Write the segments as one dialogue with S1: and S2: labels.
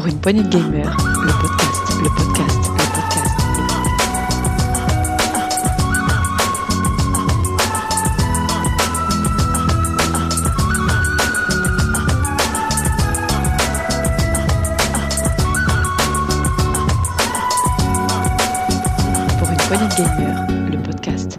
S1: Pour une poignée de gamers, le podcast, le podcast, le podcast. Pour une poignée de gamers, le podcast.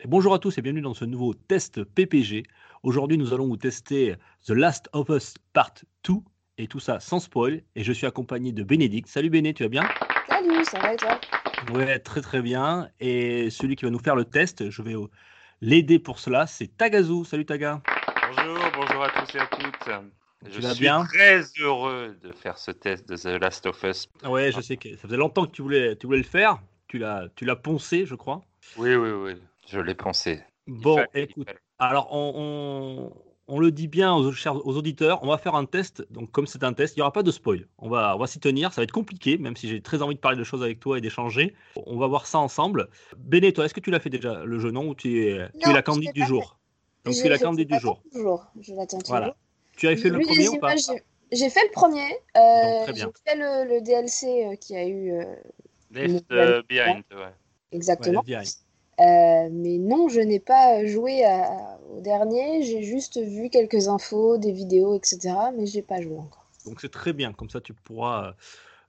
S2: Et bonjour à tous et bienvenue dans ce nouveau test PPG. Aujourd'hui, nous allons vous tester The Last of Us Part 2 et tout ça sans spoil. Et je suis accompagné de Bénédicte. Salut Béné, tu vas bien?
S3: Salut, ça va et toi?
S2: Ouais, très très bien. Et celui qui va nous faire le test, je vais euh, l'aider pour cela, c'est Tagazu. Salut Taga.
S4: Bonjour, bonjour à tous et à toutes. Je
S2: Tu vas
S4: suis
S2: bien?
S4: très heureux de faire ce test de The Last of Us.
S2: Ouais, je sais que ça faisait longtemps que tu voulais, tu voulais le faire. Tu l'as, tu l'as poncé, je crois.
S4: Oui, oui, oui, je l'ai pensé. Il
S2: Bon,
S4: fallait,
S2: écoute, alors on, on- on le dit bien aux, chers- aux auditeurs, on va faire un test. Donc comme c'est un test, il n'y aura pas de spoil. On va, on va s'y tenir. Ça va être compliqué, même si j'ai très envie de parler de choses avec toi et d'échanger. On va voir ça ensemble. Béné, toi, est-ce que tu l'as fait déjà le jeu non? Ou tu es, tu es la candide du jour? Donc
S3: Je-
S2: tu es la candide du jour.
S3: Toujours, je l'attends toujours.
S2: Voilà. Tu avais fait
S3: J'ai
S2: le premier ou pas?
S3: j'ai- fait le premier. Euh,
S2: très
S3: j'ai
S2: bien.
S3: fait le, le DLC euh, qui a eu euh,
S4: Left euh, Behind, ouais.
S3: exactement.
S2: Ouais.
S3: Euh, mais non, je n'ai pas joué à- au dernier. J'ai juste vu quelques infos, des vidéos, etc. Mais j'ai pas joué encore.
S2: Donc c'est très bien. Comme ça, tu pourras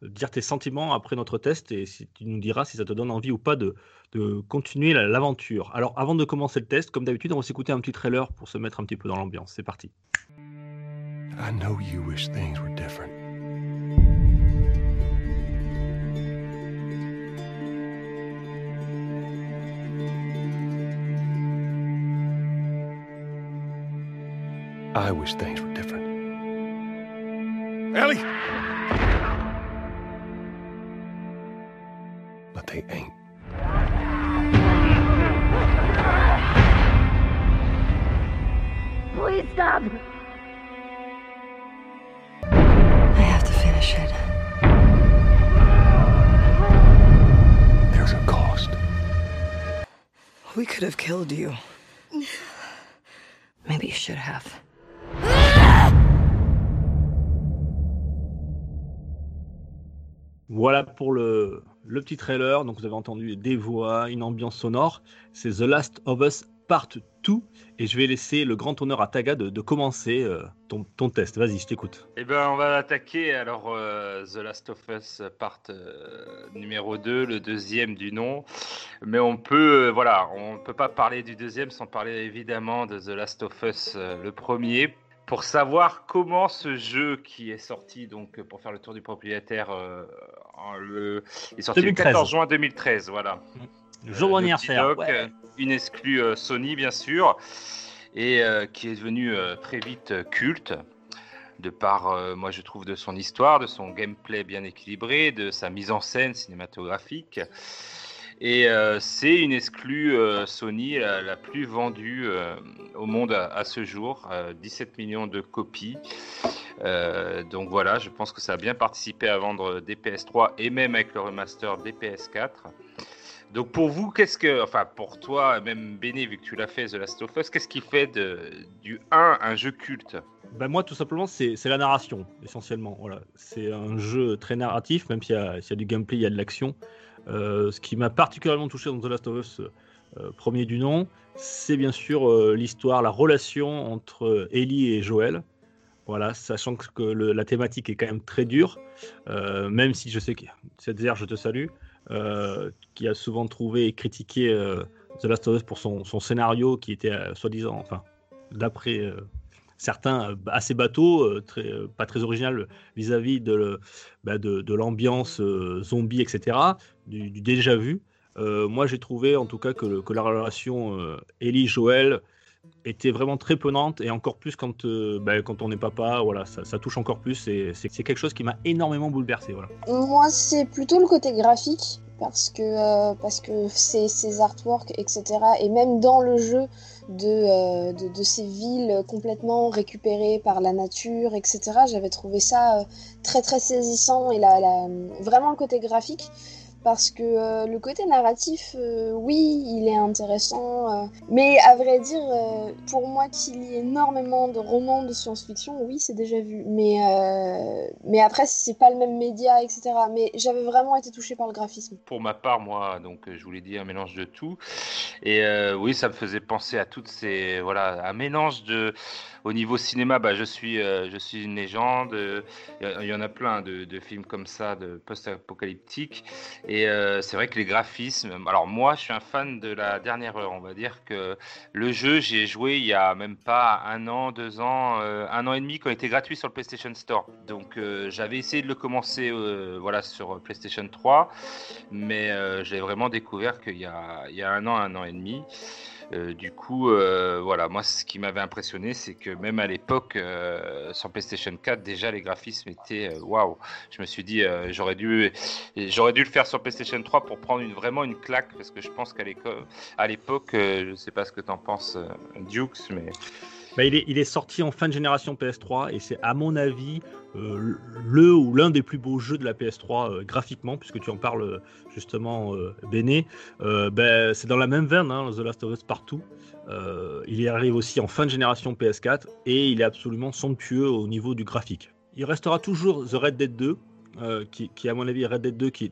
S2: euh, dire tes sentiments après notre test et si tu nous diras si ça te donne envie ou pas de, de continuer la- l'aventure. Alors avant de commencer le test, comme d'habitude, on va s'écouter un petit trailer pour se mettre un petit peu dans l'ambiance. C'est parti.
S5: I know you wish things were different. I wish things were different. Ellie! But they ain't.
S6: Please stop! I have to finish it.
S5: There's a cost.
S6: We could have killed you. Maybe you should have.
S2: Voilà pour le, petit trailer. Donc vous avez entendu des voix, une ambiance sonore. C'est The Last of Us Part 2 et je vais laisser le grand honneur à Taga de, commencer euh, ton, test. Vas-y, je t'écoute.
S4: Eh ben, on va attaquer alors euh, The Last of Us part euh, numéro 2, le deuxième du nom. Mais on peut, voilà, on ne peut pas parler du deuxième sans parler évidemment de The Last of Us, le premier. Pour savoir comment ce jeu qui est sorti, donc pour faire le tour du propriétaire, euh, en le, il est sorti
S2: 2013.
S4: le 14 juin 2013, voilà.
S2: Le jour
S4: Euh,
S2: d'anniversaire.
S4: Naughty Dog,
S2: Ouais.
S4: euh, Une exclue euh, Sony, bien sûr, et euh, qui est devenue euh, très vite euh, culte, de par, euh, moi je trouve, de son histoire, de son gameplay bien équilibré, de sa mise en scène cinématographique. Et euh, c'est une exclue euh, Sony la, la plus vendue euh, au monde à, ce jour, euh, 17 millions de copies. Euh, donc voilà, je pense que ça a bien participé à vendre des PS3 et même avec le remaster des PS4. Donc pour vous, qu'est-ce que, enfin pour toi, même Béné, vu que tu l'as fait The Last of Us, qu'est-ce qui fait du 1 un jeu culte?
S2: Ben moi, tout simplement, c'est la narration, essentiellement. Voilà. C'est un jeu très narratif, même s'il y, y a du gameplay, il y a de l'action. Euh, ce qui m'a particulièrement touché dans The Last of Us, euh, premier du nom, c'est bien sûr euh, l'histoire, la relation entre Ellie et Joël. Voilà, sachant que la thématique est quand même très dure, même si je sais que cette je te salue, qui a souvent trouvé et critiqué The Last of Us pour son, scénario qui était soi-disant, enfin, d'après certains, euh, assez bateau, euh, euh, pas très original vis-à-vis de, bah, de, l'ambiance zombie, etc., du, déjà vu. Moi, j'ai trouvé en tout cas que, que la relation Ellie-Joël était vraiment très prenante et encore plus quand, bah, quand on est papa, voilà, ça, touche encore plus et c'est c'est quelque chose qui m'a énormément bouleversé. Voilà.
S3: Moi, c'est plutôt le côté graphique parce que euh, parce que ces, artworks, etc. Et même dans le jeu de, euh, de, ces villes complètement récupérées par la nature, etc. J'avais trouvé ça euh, très très saisissant et la, vraiment le côté graphique. Parce que euh, le côté narratif, euh, oui, il est intéressant. euh, mais à vrai dire, pour moi qu'il y ait énormément de romans de science-fiction, oui, c'est déjà vu. Mais, mais après, c'est pas le même média, etc. Mais j'avais vraiment été touchée par le graphisme.
S4: Pour ma part, moi, donc je vous l'ai dit, un mélange de tout. Et oui, ça me faisait penser à toutes ces voilà, un mélange de. Au niveau cinéma, bah, je suis, euh, je suis une légende. euh, Il y en a plein de, films comme ça, de post-apocalyptiques. Et euh, c'est vrai que les graphismes. Alors moi, je suis un fan de la dernière heure. On va dire que le jeu, j'ai joué il y a même pas un an, deux ans, un an et demi quand il était gratuit sur le PlayStation Store. Donc j'avais essayé de le commencer voilà, sur PlayStation 3, mais j'ai vraiment découvert qu'il y a, il y a un an, un an et demi. Euh, du coup, euh, voilà, moi ce qui m'avait impressionné, c'est que même à l'époque, euh, sur PlayStation 4, déjà les graphismes étaient waouh. Je me suis dit, j'aurais dû, j'aurais dû le faire sur PlayStation 3 pour prendre vraiment une claque, parce que je pense qu'à l'éco- à l'époque, je sais pas ce que t'en penses, Dukes, mais
S2: Bah, il, est, sorti en fin de génération PS3 et c'est à mon avis euh, le ou l'un des plus beaux jeux de la PS3 euh, graphiquement, puisque tu en parles euh, justement, euh, Béné. Ben, c'est dans la même veine, hein, The Last of Us Partout. Il y arrive aussi en fin de génération PS4 et il est absolument somptueux au niveau du graphique. Il restera toujours The Red Dead 2, euh, qui, qui, à mon avis Red Dead 2 qui est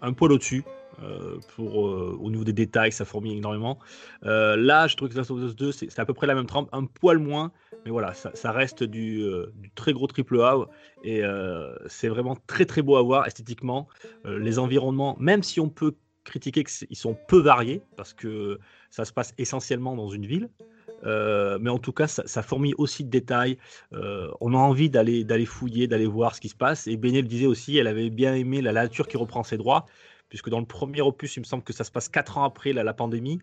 S2: un poil au-dessus. Euh, pour, euh, au niveau des détails, ça fourmille énormément. Euh, là, je trouve que The Last of Us 2, c'est à peu près la même trempe, un poil moins, mais voilà, ça, reste du, très gros triple A et c'est vraiment très très beau à voir esthétiquement. Les environnements, même si on peut critiquer qu'ils sont peu variés, parce que ça se passe essentiellement dans une ville, mais en tout cas, ça, ça fourmille aussi de détails. On a envie d'aller d'aller fouiller, d'aller voir ce qui se passe. Et Béné le disait aussi, elle avait bien aimé la nature qui reprend ses droits, puisque dans le premier opus, il me semble que ça se passe 4 ans après la, la pandémie.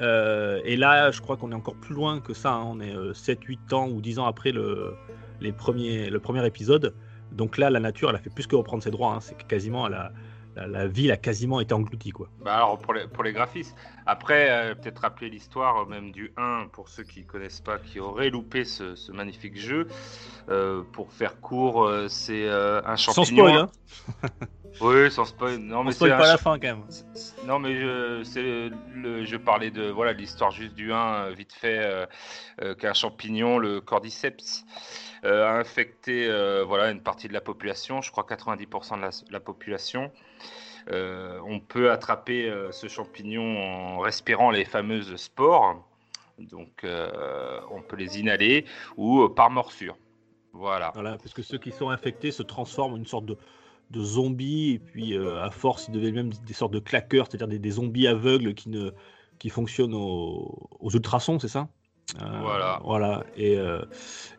S2: Euh, et là, je crois qu'on est encore plus loin que ça. hein. On est 7, 8 ans ou 10 ans après le, les premiers, le premier épisode. Donc là, la nature, elle a fait plus que reprendre ses droits. hein. C'est quasiment, elle a- la, la ville a quasiment été engloutie. Quoi.
S4: Bah alors pour les, pour les graphismes. Après, euh, peut-être rappeler l'histoire euh, même du 1 pour ceux qui connaissent pas, qui auraient loupé ce, ce magnifique jeu. Euh, pour faire court, euh, c'est euh, un champignon.
S2: Sans spoil, hein.
S4: Oui, sans spoil. Non,
S2: On
S4: mais
S2: spoil
S4: c'est un
S2: pas la fin quand même.
S4: Non, mais je, c'est le, le- je parlais de voilà l'histoire juste du 1, euh, vite fait, euh, euh, qu'un champignon, le cordyceps, euh, a infecté euh, voilà une partie de la population, je crois 90% de la, la population. Euh, on peut attraper euh, ce champignon en respirant les fameuses spores, donc euh, on peut les inhaler ou euh, par morsure. Voilà.
S2: Voilà, parce que ceux qui sont infectés se transforment en une sorte de, de zombies, et puis euh, à force, ils deviennent même des sortes de claqueurs, c'est-à-dire des, des zombies aveugles qui, ne, qui fonctionnent aux, aux ultrasons, c'est ça? Euh,
S4: Voilà.
S2: Voilà. Et, euh,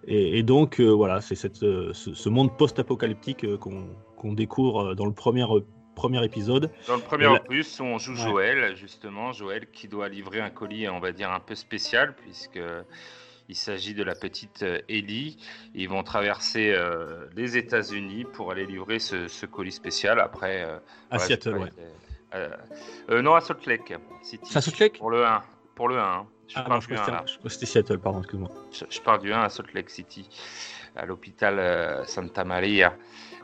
S2: et, et donc, voilà, c'est cette, ce, ce monde post-apocalyptique qu'on qu'on découvre dans le premier, premier épisode.
S4: Dans le premier
S2: là-
S4: opus, on joue
S2: Ouais.
S4: Joël, justement, Joël qui doit livrer un colis, on va dire, un peu spécial, puisque il s'agit de la petite euh, Ellie. Ils vont traverser euh, les États-Unis pour aller livrer ce, ce colis spécial. Après, euh,
S2: À
S4: voilà,
S2: Seattle, ouais.
S4: euh, euh, non, à Salt Lake City.
S2: C'est à Salt Lake
S4: Pour le 1. Pour le 1. hein. Je,
S2: Ah,
S4: parle
S2: non, je
S4: du
S2: crois que
S4: 1,
S2: c'était- je Seattle, pardon, excuse-moi.
S4: je, je parle du 1 à Salt Lake City, à l'hôpital euh, Santa Maria.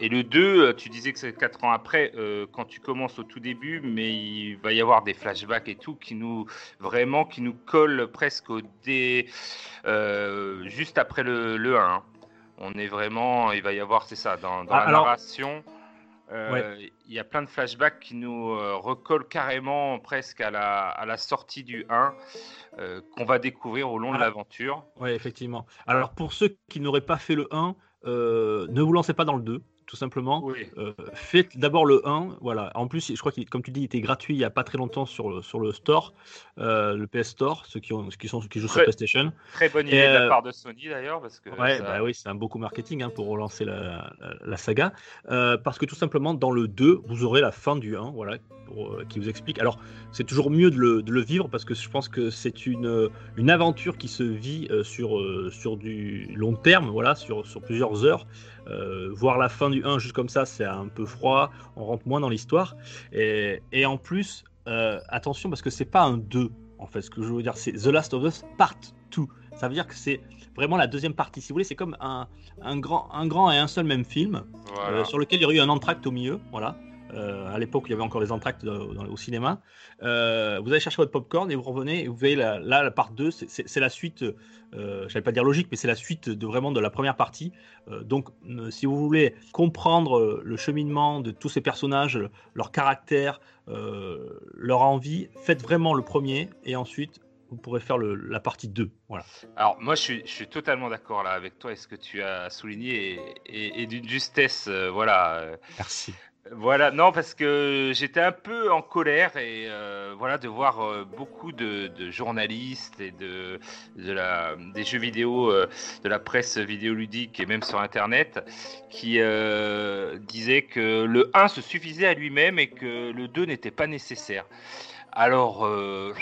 S4: Et le 2, euh, tu disais que c'est 4 ans après, euh, quand tu commences au tout début, mais il va y avoir des flashbacks et tout qui nous, vraiment, qui nous collent presque au dé, euh, juste après le, le 1. hein. On est vraiment, il va y avoir, c'est ça, dans, dans
S2: Ah,
S4: la
S2: alors-
S4: narration. euh, Il y a plein de flashbacks qui nous euh, recollent carrément presque à la, à la sortie du 1 euh, qu'on va découvrir au long de
S2: Ah.
S4: l'aventure.
S2: Oui, effectivement. Alors, pour ceux qui n'auraient pas fait le 1, euh, ne vous lancez pas dans le 2, tout simplement.
S4: Oui.
S2: Euh, faites d'abord le 1. Voilà. En plus, je crois qu'il, comme tu dis, il était gratuit il n'y a pas très longtemps sur le, sur le store, euh, le PS Store, ceux qui, ont, ceux qui, sont, qui jouent sur PlayStation.
S4: Très bonne idée de la
S2: euh,
S4: part de Sony d'ailleurs, parce que
S2: Ouais,
S4: ça-
S2: bah oui, c'est un beau coup marketing hein, pour relancer la, la- la saga. Parce que tout simplement, dans le 2, vous aurez la fin du 1, voilà, pour, qui vous explique. Alors, c'est toujours mieux de le, de le vivre parce que je pense que c'est une, une aventure qui se vit sur, sur du long terme, voilà, sur, sur plusieurs heures. Euh, voir la fin du 1 juste comme ça, c'est un peu froid, on rentre moins dans l'histoire. Et, et en plus, euh, attention, parce que c'est pas un 2, en fait, ce que je veux dire, c'est The Last of Us Part 2. Ça veut dire que c'est vraiment la deuxième partie. Si vous voulez, c'est comme un, un, grand, un grand et un seul même film
S4: voilà.
S2: euh, sur lequel il y aurait eu un entracte au milieu. Voilà. Euh, à l'époque où il y avait encore les entractes dans- dans- au cinéma. Euh, vous allez chercher votre popcorn et vous revenez et vous voyez la- là la part 2, c'est- la suite, euh, je vais pas dire logique, mais c'est la suite de vraiment de la première partie. Euh, donc euh, si vous voulez comprendre le cheminement de tous ces personnages, leur caractère, euh, leur envie, faites vraiment le premier et ensuite vous pourrez faire le- la partie 2. Voilà.
S4: Alors moi je suis, je suis totalement d'accord là avec toi et ce que tu as souligné et, et- et d'une justesse, euh, voilà. euh,
S2: Merci.
S4: Voilà, non, parce que j'étais un peu en colère et euh, voilà de voir euh, beaucoup de, journalistes et de, des jeux vidéo, euh, de la presse vidéoludique et même sur Internet qui disaient que le 1 se suffisait à lui-même et que le 2 n'était pas nécessaire. Alors, euh,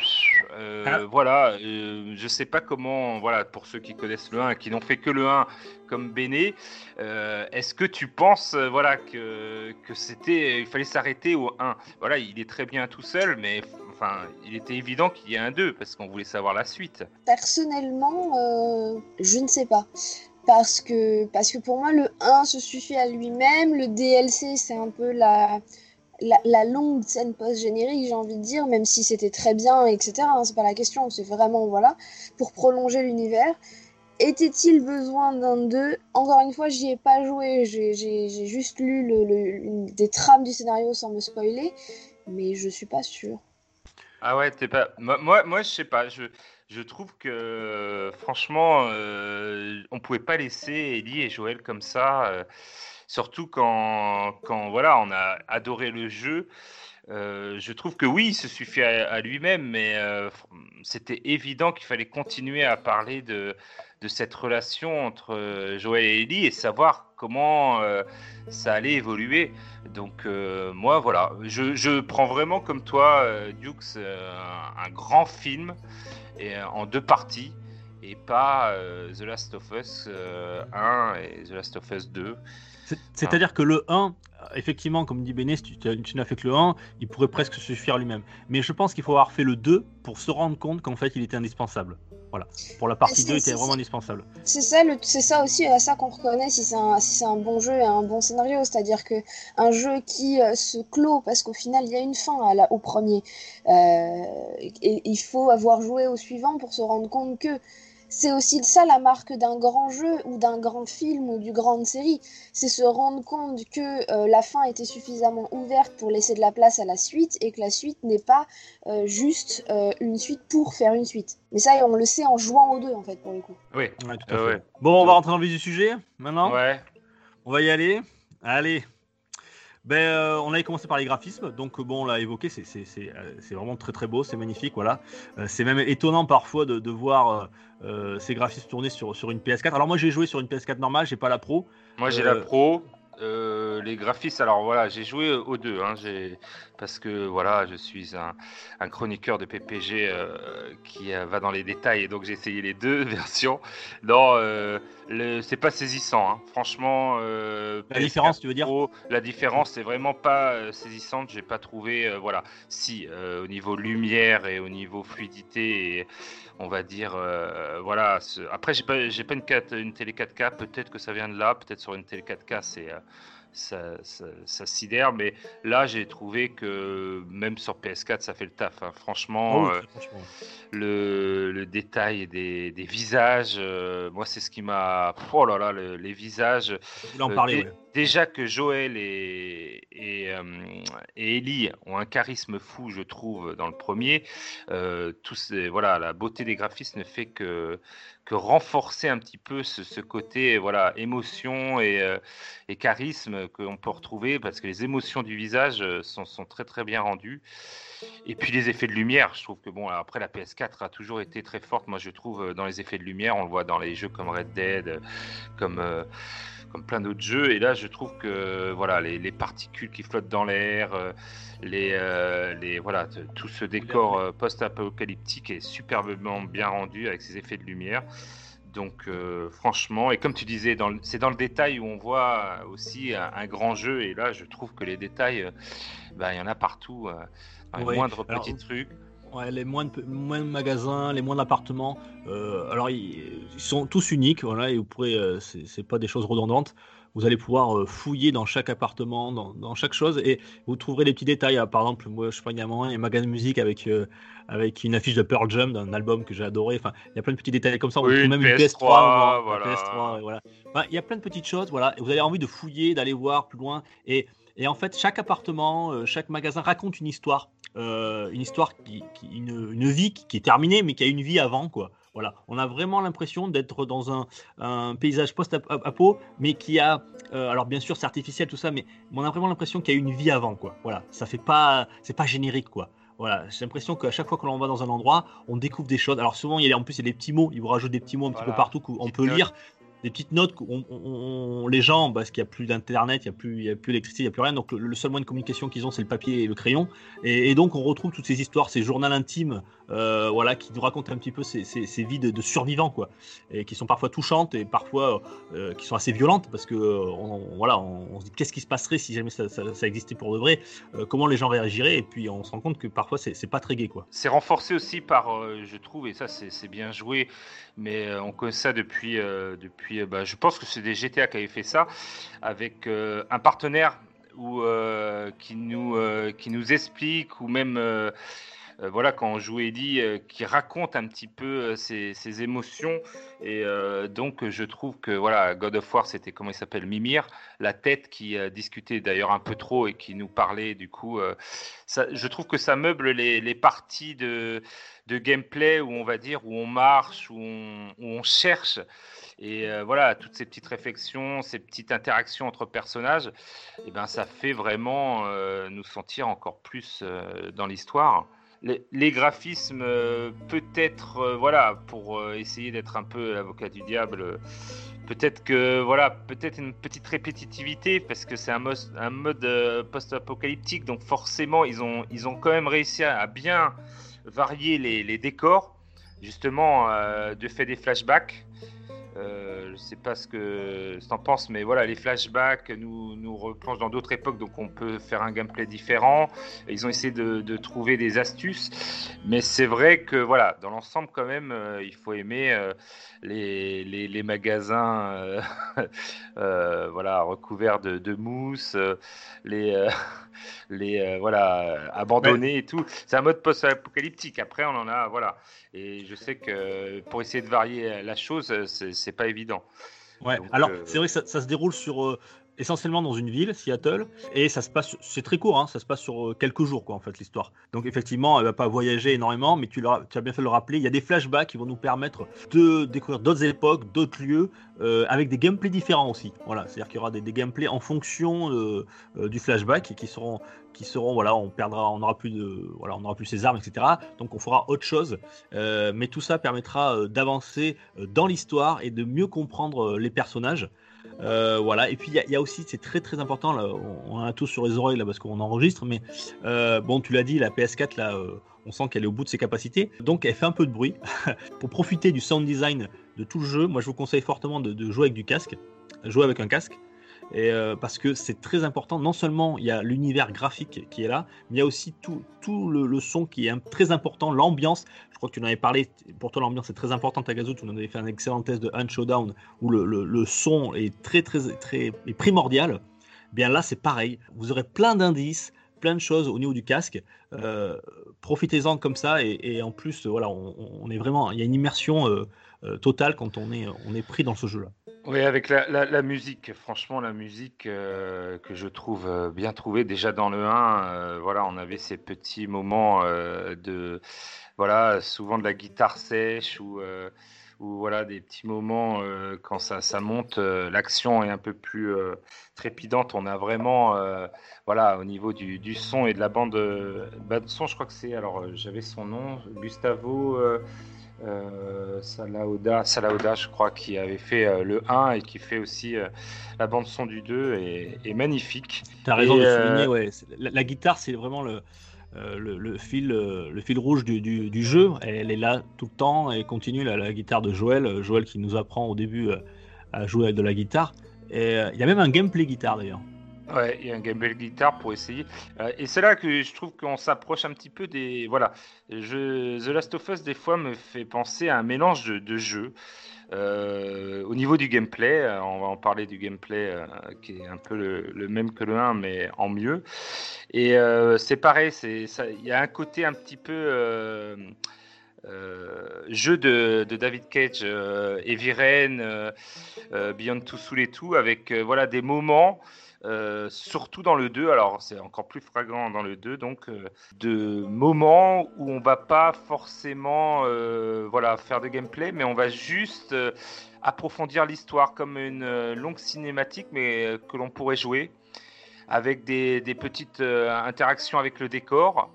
S4: euh,
S2: Ah.
S4: voilà, euh, je sais pas comment, voilà, pour ceux qui connaissent le 1 et qui n'ont fait que le 1 comme Béné, euh, est-ce que tu penses, voilà, que, que c'était, il fallait s'arrêter au 1 Voilà, il est très bien tout seul, mais enfin, il était évident qu'il y ait un 2 parce qu'on voulait savoir la suite.
S3: Personnellement, euh, je ne sais pas. Parce que, parce que pour moi, le 1 se suffit à lui-même. Le DLC, c'est un peu la, la, longue scène post-générique, j'ai envie de dire, même si c'était très bien, etc. hein, c'est pas la question, c'est vraiment, voilà, pour prolonger l'univers. Était-il besoin d'un 2 Encore une fois, j'y ai pas joué, j'ai juste lu des trames du scénario sans me spoiler, mais je suis pas sûre.
S4: Ah ouais, t'es pas. Moi, moi, moi, je sais pas. Je, je trouve que franchement, euh, on pouvait pas laisser Ellie et Joël comme ça. euh, surtout quand, quand voilà, on a adoré le jeu. Euh, je trouve que oui, il se suffit à, lui-même, mais euh, c'était évident qu'il fallait continuer à parler de, de cette relation entre euh, Joël et Ellie et savoir comment ça allait évoluer. Donc moi, voilà, je, je prends vraiment comme toi, Dukes, un, un grand film et en deux parties et pas The Last of Us euh, 1 et The Last of Us 2.
S2: C'est- C'est-à-dire que le 1, effectivement, comme dit Béné, si tu, n'as fait que le 1, il pourrait presque se suffire lui-même. Mais je pense qu'il faut avoir fait le 2 pour se rendre compte qu'en fait, il était indispensable. Voilà. Pour la partie
S3: c'est-
S2: 2, il
S3: c'est-
S2: était vraiment indispensable.
S3: C'est ça, c'est ça aussi à ça qu'on reconnaît si c'est un, si c'est un bon jeu et un bon scénario, c'est-à-dire que un jeu qui euh, se clôt parce qu'au final il y a une fin à la- au premier, euh, et il faut avoir joué au suivant pour se rendre compte que c'est aussi ça la marque d'un grand jeu ou d'un grand film ou d'une grande série, c'est se rendre compte que euh, la fin était suffisamment ouverte pour laisser de la place à la suite et que la suite n'est pas euh, juste euh, une suite pour faire une suite. Mais ça on le sait en jouant aux deux en fait pour le coup.
S4: Oui,
S2: Ouais, tout à
S4: Euh,
S2: fait.
S4: ouais.
S2: Bon, on va rentrer dans le vif du sujet maintenant.
S4: ouais.
S2: On va y aller. Allez. Ben, euh, on avait commencé par les graphismes, donc euh, bon, on l'a évoqué, c'est euh, c'est vraiment très très beau, c'est magnifique, voilà. Euh, c'est même étonnant parfois de, de voir euh, ces graphismes tourner sur, sur une PS4. Alors moi j'ai joué sur une PS4 normale, j'ai pas la Pro.
S4: Moi j'ai la pro. les graphismes, alors voilà, j'ai joué aux deux, hein, parce que voilà, je suis un, un chroniqueur de PPG euh, qui euh, va dans les détails, et donc j'ai essayé les deux versions. Non, euh, c'est pas saisissant, hein. franchement. euh,
S2: La
S4: PS4
S2: différence, tu veux dire?
S4: La différence, c'est vraiment pas saisissante. J'ai pas trouvé, voilà, si au niveau lumière et au niveau fluidité, et, on va dire, voilà. Après, j'ai pas, pas une, 4 une télé 4K. Peut-être que ça vient de là. Peut-être sur une télé 4K, c'est ça, ça, ça sidère. Mais là, j'ai trouvé que même sur PS4, ça fait le taf. hein. Franchement,
S2: Oh,
S4: euh,
S2: franchement.
S4: le, le détail des, des visages, euh, moi, c'est ce qui m'a. Oh là là, le- les visages.
S2: Je voulais en
S4: Euh,
S2: parler. ouais.
S4: Déjà que Joël et, et, euh, Ellie ont un charisme fou, je trouve, dans le premier. Euh, voilà, la beauté des graphismes ne fait que, renforcer un petit peu ce, côté voilà, émotion et, euh, et charisme qu'on peut retrouver parce que les émotions du visage euh, sont, sont très très bien rendues. Et puis les effets de lumière, je trouve que bon, après la PS4 a toujours été très forte. Moi, je trouve euh, dans les effets de lumière, on le voit dans les jeux comme Red Dead, euh, comme euh, comme plein d'autres jeux. Et là, je trouve que voilà, les, les particules qui flottent dans l'air, euh, les, euh, les voilà, tout ce décor euh, post-apocalyptique est superbement bien rendu avec ses effets de lumière. Donc euh, franchement, et comme tu disais, c'est dans le détail où on voit aussi un, un grand jeu. Et là, je trouve que les détails, euh, ben, il y en a partout.
S2: Ouais.
S4: moindres
S2: Alors,
S4: petits trucs.
S2: Ouais, les moins de, moins de magasins, les moins d'appartements. euh, alors, ils, ils sont tous uniques, voilà, et vous pourrez, euh, c'est pas des choses redondantes. vous allez pouvoir euh, fouiller dans chaque appartement, dans, dans chaque chose, et vous trouverez des petits détails. Par exemple, moi, je sais pas, un magasin de musique avec, avec une affiche de Pearl Jam d'un album que j'ai adoré. Enfin, il y a plein de petits détails comme ça.
S4: Oui,
S2: même une
S4: PS3,
S2: PS3, la
S4: voilà.
S2: PS3, et voilà. Enfin, il y a plein de petites choses, voilà. Et vous avez envie de fouiller, d'aller voir plus loin. Et, et en fait, chaque appartement, euh, chaque magasin raconte une histoire. Euh, une histoire qui, qui- une, une vie qui, qui est terminée, mais qui a une vie avant, quoi. Voilà, on a vraiment l'impression d'être dans un, un paysage post-apo, mais qui a, euh, alors bien sûr c'est artificiel tout ça, mais on a vraiment l'impression qu'il y a une vie avant, quoi. Voilà, ça fait pas, c'est pas générique, quoi. Voilà, j'ai l'impression qu'à chaque fois que l'on va dans un endroit, on découvre des choses. Alors souvent, il y a en plus il y a des petits mots, ils vous rajoutent des petits mots un petit peu partout qu'on peut lire des petites notes les gens parce qu'il n'y a plus d'internet, il n'y a plus plus d'électricité, il n'y a plus rien. Donc le, le seul moyen de communication qu'ils ont c'est le papier et le crayon. Et, et donc on retrouve toutes ces histoires, ces journaux intimes euh, voilà qui nous racontent un petit peu ces, ces- vies de, survivants quoi. Et qui sont parfois touchantes et parfois euh, qui sont assez violentes parce que euh, voilà on, se dit qu'est-ce qui se passerait si jamais ça, existait pour de vrai, comment les gens réagiraient? Et puis on se rend compte que parfois c'est pas très gai quoi.
S4: C'est renforcé aussi par, je trouve, et ça c'est bien joué, mais on connaît ça depuis, depuis bah, je pense que c'est des GTA qui avaient fait ça, avec un partenaire euh, qui, nous, qui nous explique, ou même, euh, voilà, quand on joue Eddie, euh, qui raconte un petit peu euh, ses, émotions, et donc je trouve que, voilà, God of War, c'était, comment il s'appelle, Mimir, la tête qui discutait d'ailleurs un peu trop et qui nous parlait, du coup, ça, je trouve que ça meuble les, parties de, gameplay où on va dire, où on marche, où on, cherche. Et voilà, toutes ces petites réflexions, ces petites interactions entre personnages, et ben, ça fait vraiment nous sentir encore plus dans l'histoire. Les, graphismes, euh, peut-être, euh, voilà, pour euh, essayer d'être un peu l'avocat du diable, peut-être que, voilà, peut-être une petite répétitivité, parce que c'est un, mode post-apocalyptique, donc forcément, ils ont, ils ont quand même réussi à, bien varier les, décors, justement, de fait des flashbacks. Euh, je sais pas ce que tu en penses, mais voilà, les flashbacks nous, nous replongent dans d'autres époques, donc on peut faire un gameplay différent. Ils ont essayé de, trouver des astuces, mais c'est vrai que voilà, dans l'ensemble quand même, euh, il faut aimer euh, les, magasins, euh, voilà, recouverts de, de mousse, les les euh, voilà abandonnés et tout. C'est un mode post-apocalyptique. Après, on en a voilà. Et je sais que pour essayer de varier la chose, c'est pas évident.
S2: Ouais.
S4: Donc,
S2: Alors,
S4: euh,
S2: c'est vrai que ça, ça se déroule sur euh, essentiellement dans une ville, Seattle, et ça se passe, c'est très court, hein, ça se passe sur euh, quelques jours, quoi, en fait, l'histoire. Donc, effectivement, elle va pas voyager énormément, mais tu, as bien fait de le rappeler, il y a des flashbacks qui vont nous permettre de découvrir d'autres époques, d'autres lieux, euh, avec des gameplays différents aussi. Voilà, c'est-à-dire qu'il y aura des, gameplays en fonction euh, du flashback qui seront, qui seront, voilà, on perdra, on n'aura plus de, voilà, on n'aura plus ses armes, etc. Donc, on fera autre chose, mais tout ça permettra d'avancer dans l'histoire et de mieux comprendre les personnages. Euh, voilà, et puis il y, a- aussi, c'est très très important, on, a tous sur les oreilles là parce qu'on enregistre, mais euh, bon, tu l'as dit, la PS4 là, euh, on sent qu'elle est au bout de ses capacités, donc elle fait un peu de bruit. Pour profiter du sound design de tout le jeu, moi je vous conseille fortement de jouer avec du casque, jouer avec un casque. Et euh, parce que c'est très important, non seulement il y a l'univers graphique qui est là, mais il y a aussi tout, tout le, son qui est très important, l'ambiance. Je crois que tu en avais parlé, pour toi l'ambiance est très importante, Tagazu, tu en avais fait un excellent test de Hunt Showdown où le, le- son est très très très primordial. Bien là c'est pareil, vous aurez plein d'indices, plein de choses au niveau du casque. Euh, Profitez-en comme ça et, en plus voilà, on, est vraiment, il y a une immersion euh, totale quand on est on est pris dans ce jeu-là.
S4: Oui, avec la, musique, franchement, la musique euh, que je trouve euh, bien trouvée. Déjà dans le 1, euh, voilà, on avait ces petits moments euh, de, voilà, souvent de la guitare sèche ou, euh, ou voilà, des petits moments euh, quand ça, ça monte, euh, l'action est un peu plus euh, trépidante. On a vraiment, euh, voilà, au niveau du, du son et de la bande, euh, bande son, je crois que c'est, alors euh, j'avais son nom, Gustavo. Euh, Salaoda, Salaoda, je crois, qui avait fait euh, le 1 et qui fait aussi euh, la bande son du 2 est, est magnifique.
S2: Tu as raison
S4: Et,
S2: de
S4: euh,
S2: souligner, ouais. La, la guitare, c'est vraiment le, le, le fil, le fil rouge du, du- du jeu. Elle est là tout le temps et continue la, la guitare de Joël. Joël qui nous apprend au début à jouer avec de la guitare. Et il y a même un gameplay guitare d'ailleurs.
S4: Ouais, il y a un gameplay de guitare pour essayer. Euh, et c'est là que je trouve qu'on s'approche un petit peu des. Voilà. The Last of Us, des fois, me fait penser à un mélange de, jeux. Euh, au niveau du gameplay, euh, on va en parler du gameplay qui est un peu le, même que le 1, mais en mieux. Et c'est pareil, il y a un côté un petit peu. euh, jeu de, David Cage, euh, Beyond Two Soul et tout, avec voilà des moments, euh, surtout dans le 2, alors c'est encore plus flagrant dans le 2, donc euh, de moments où on va pas forcément euh, voilà faire de gameplay, mais on va juste approfondir l'histoire comme une longue cinématique, mais que l'on pourrait jouer avec des, petites interactions avec le décor.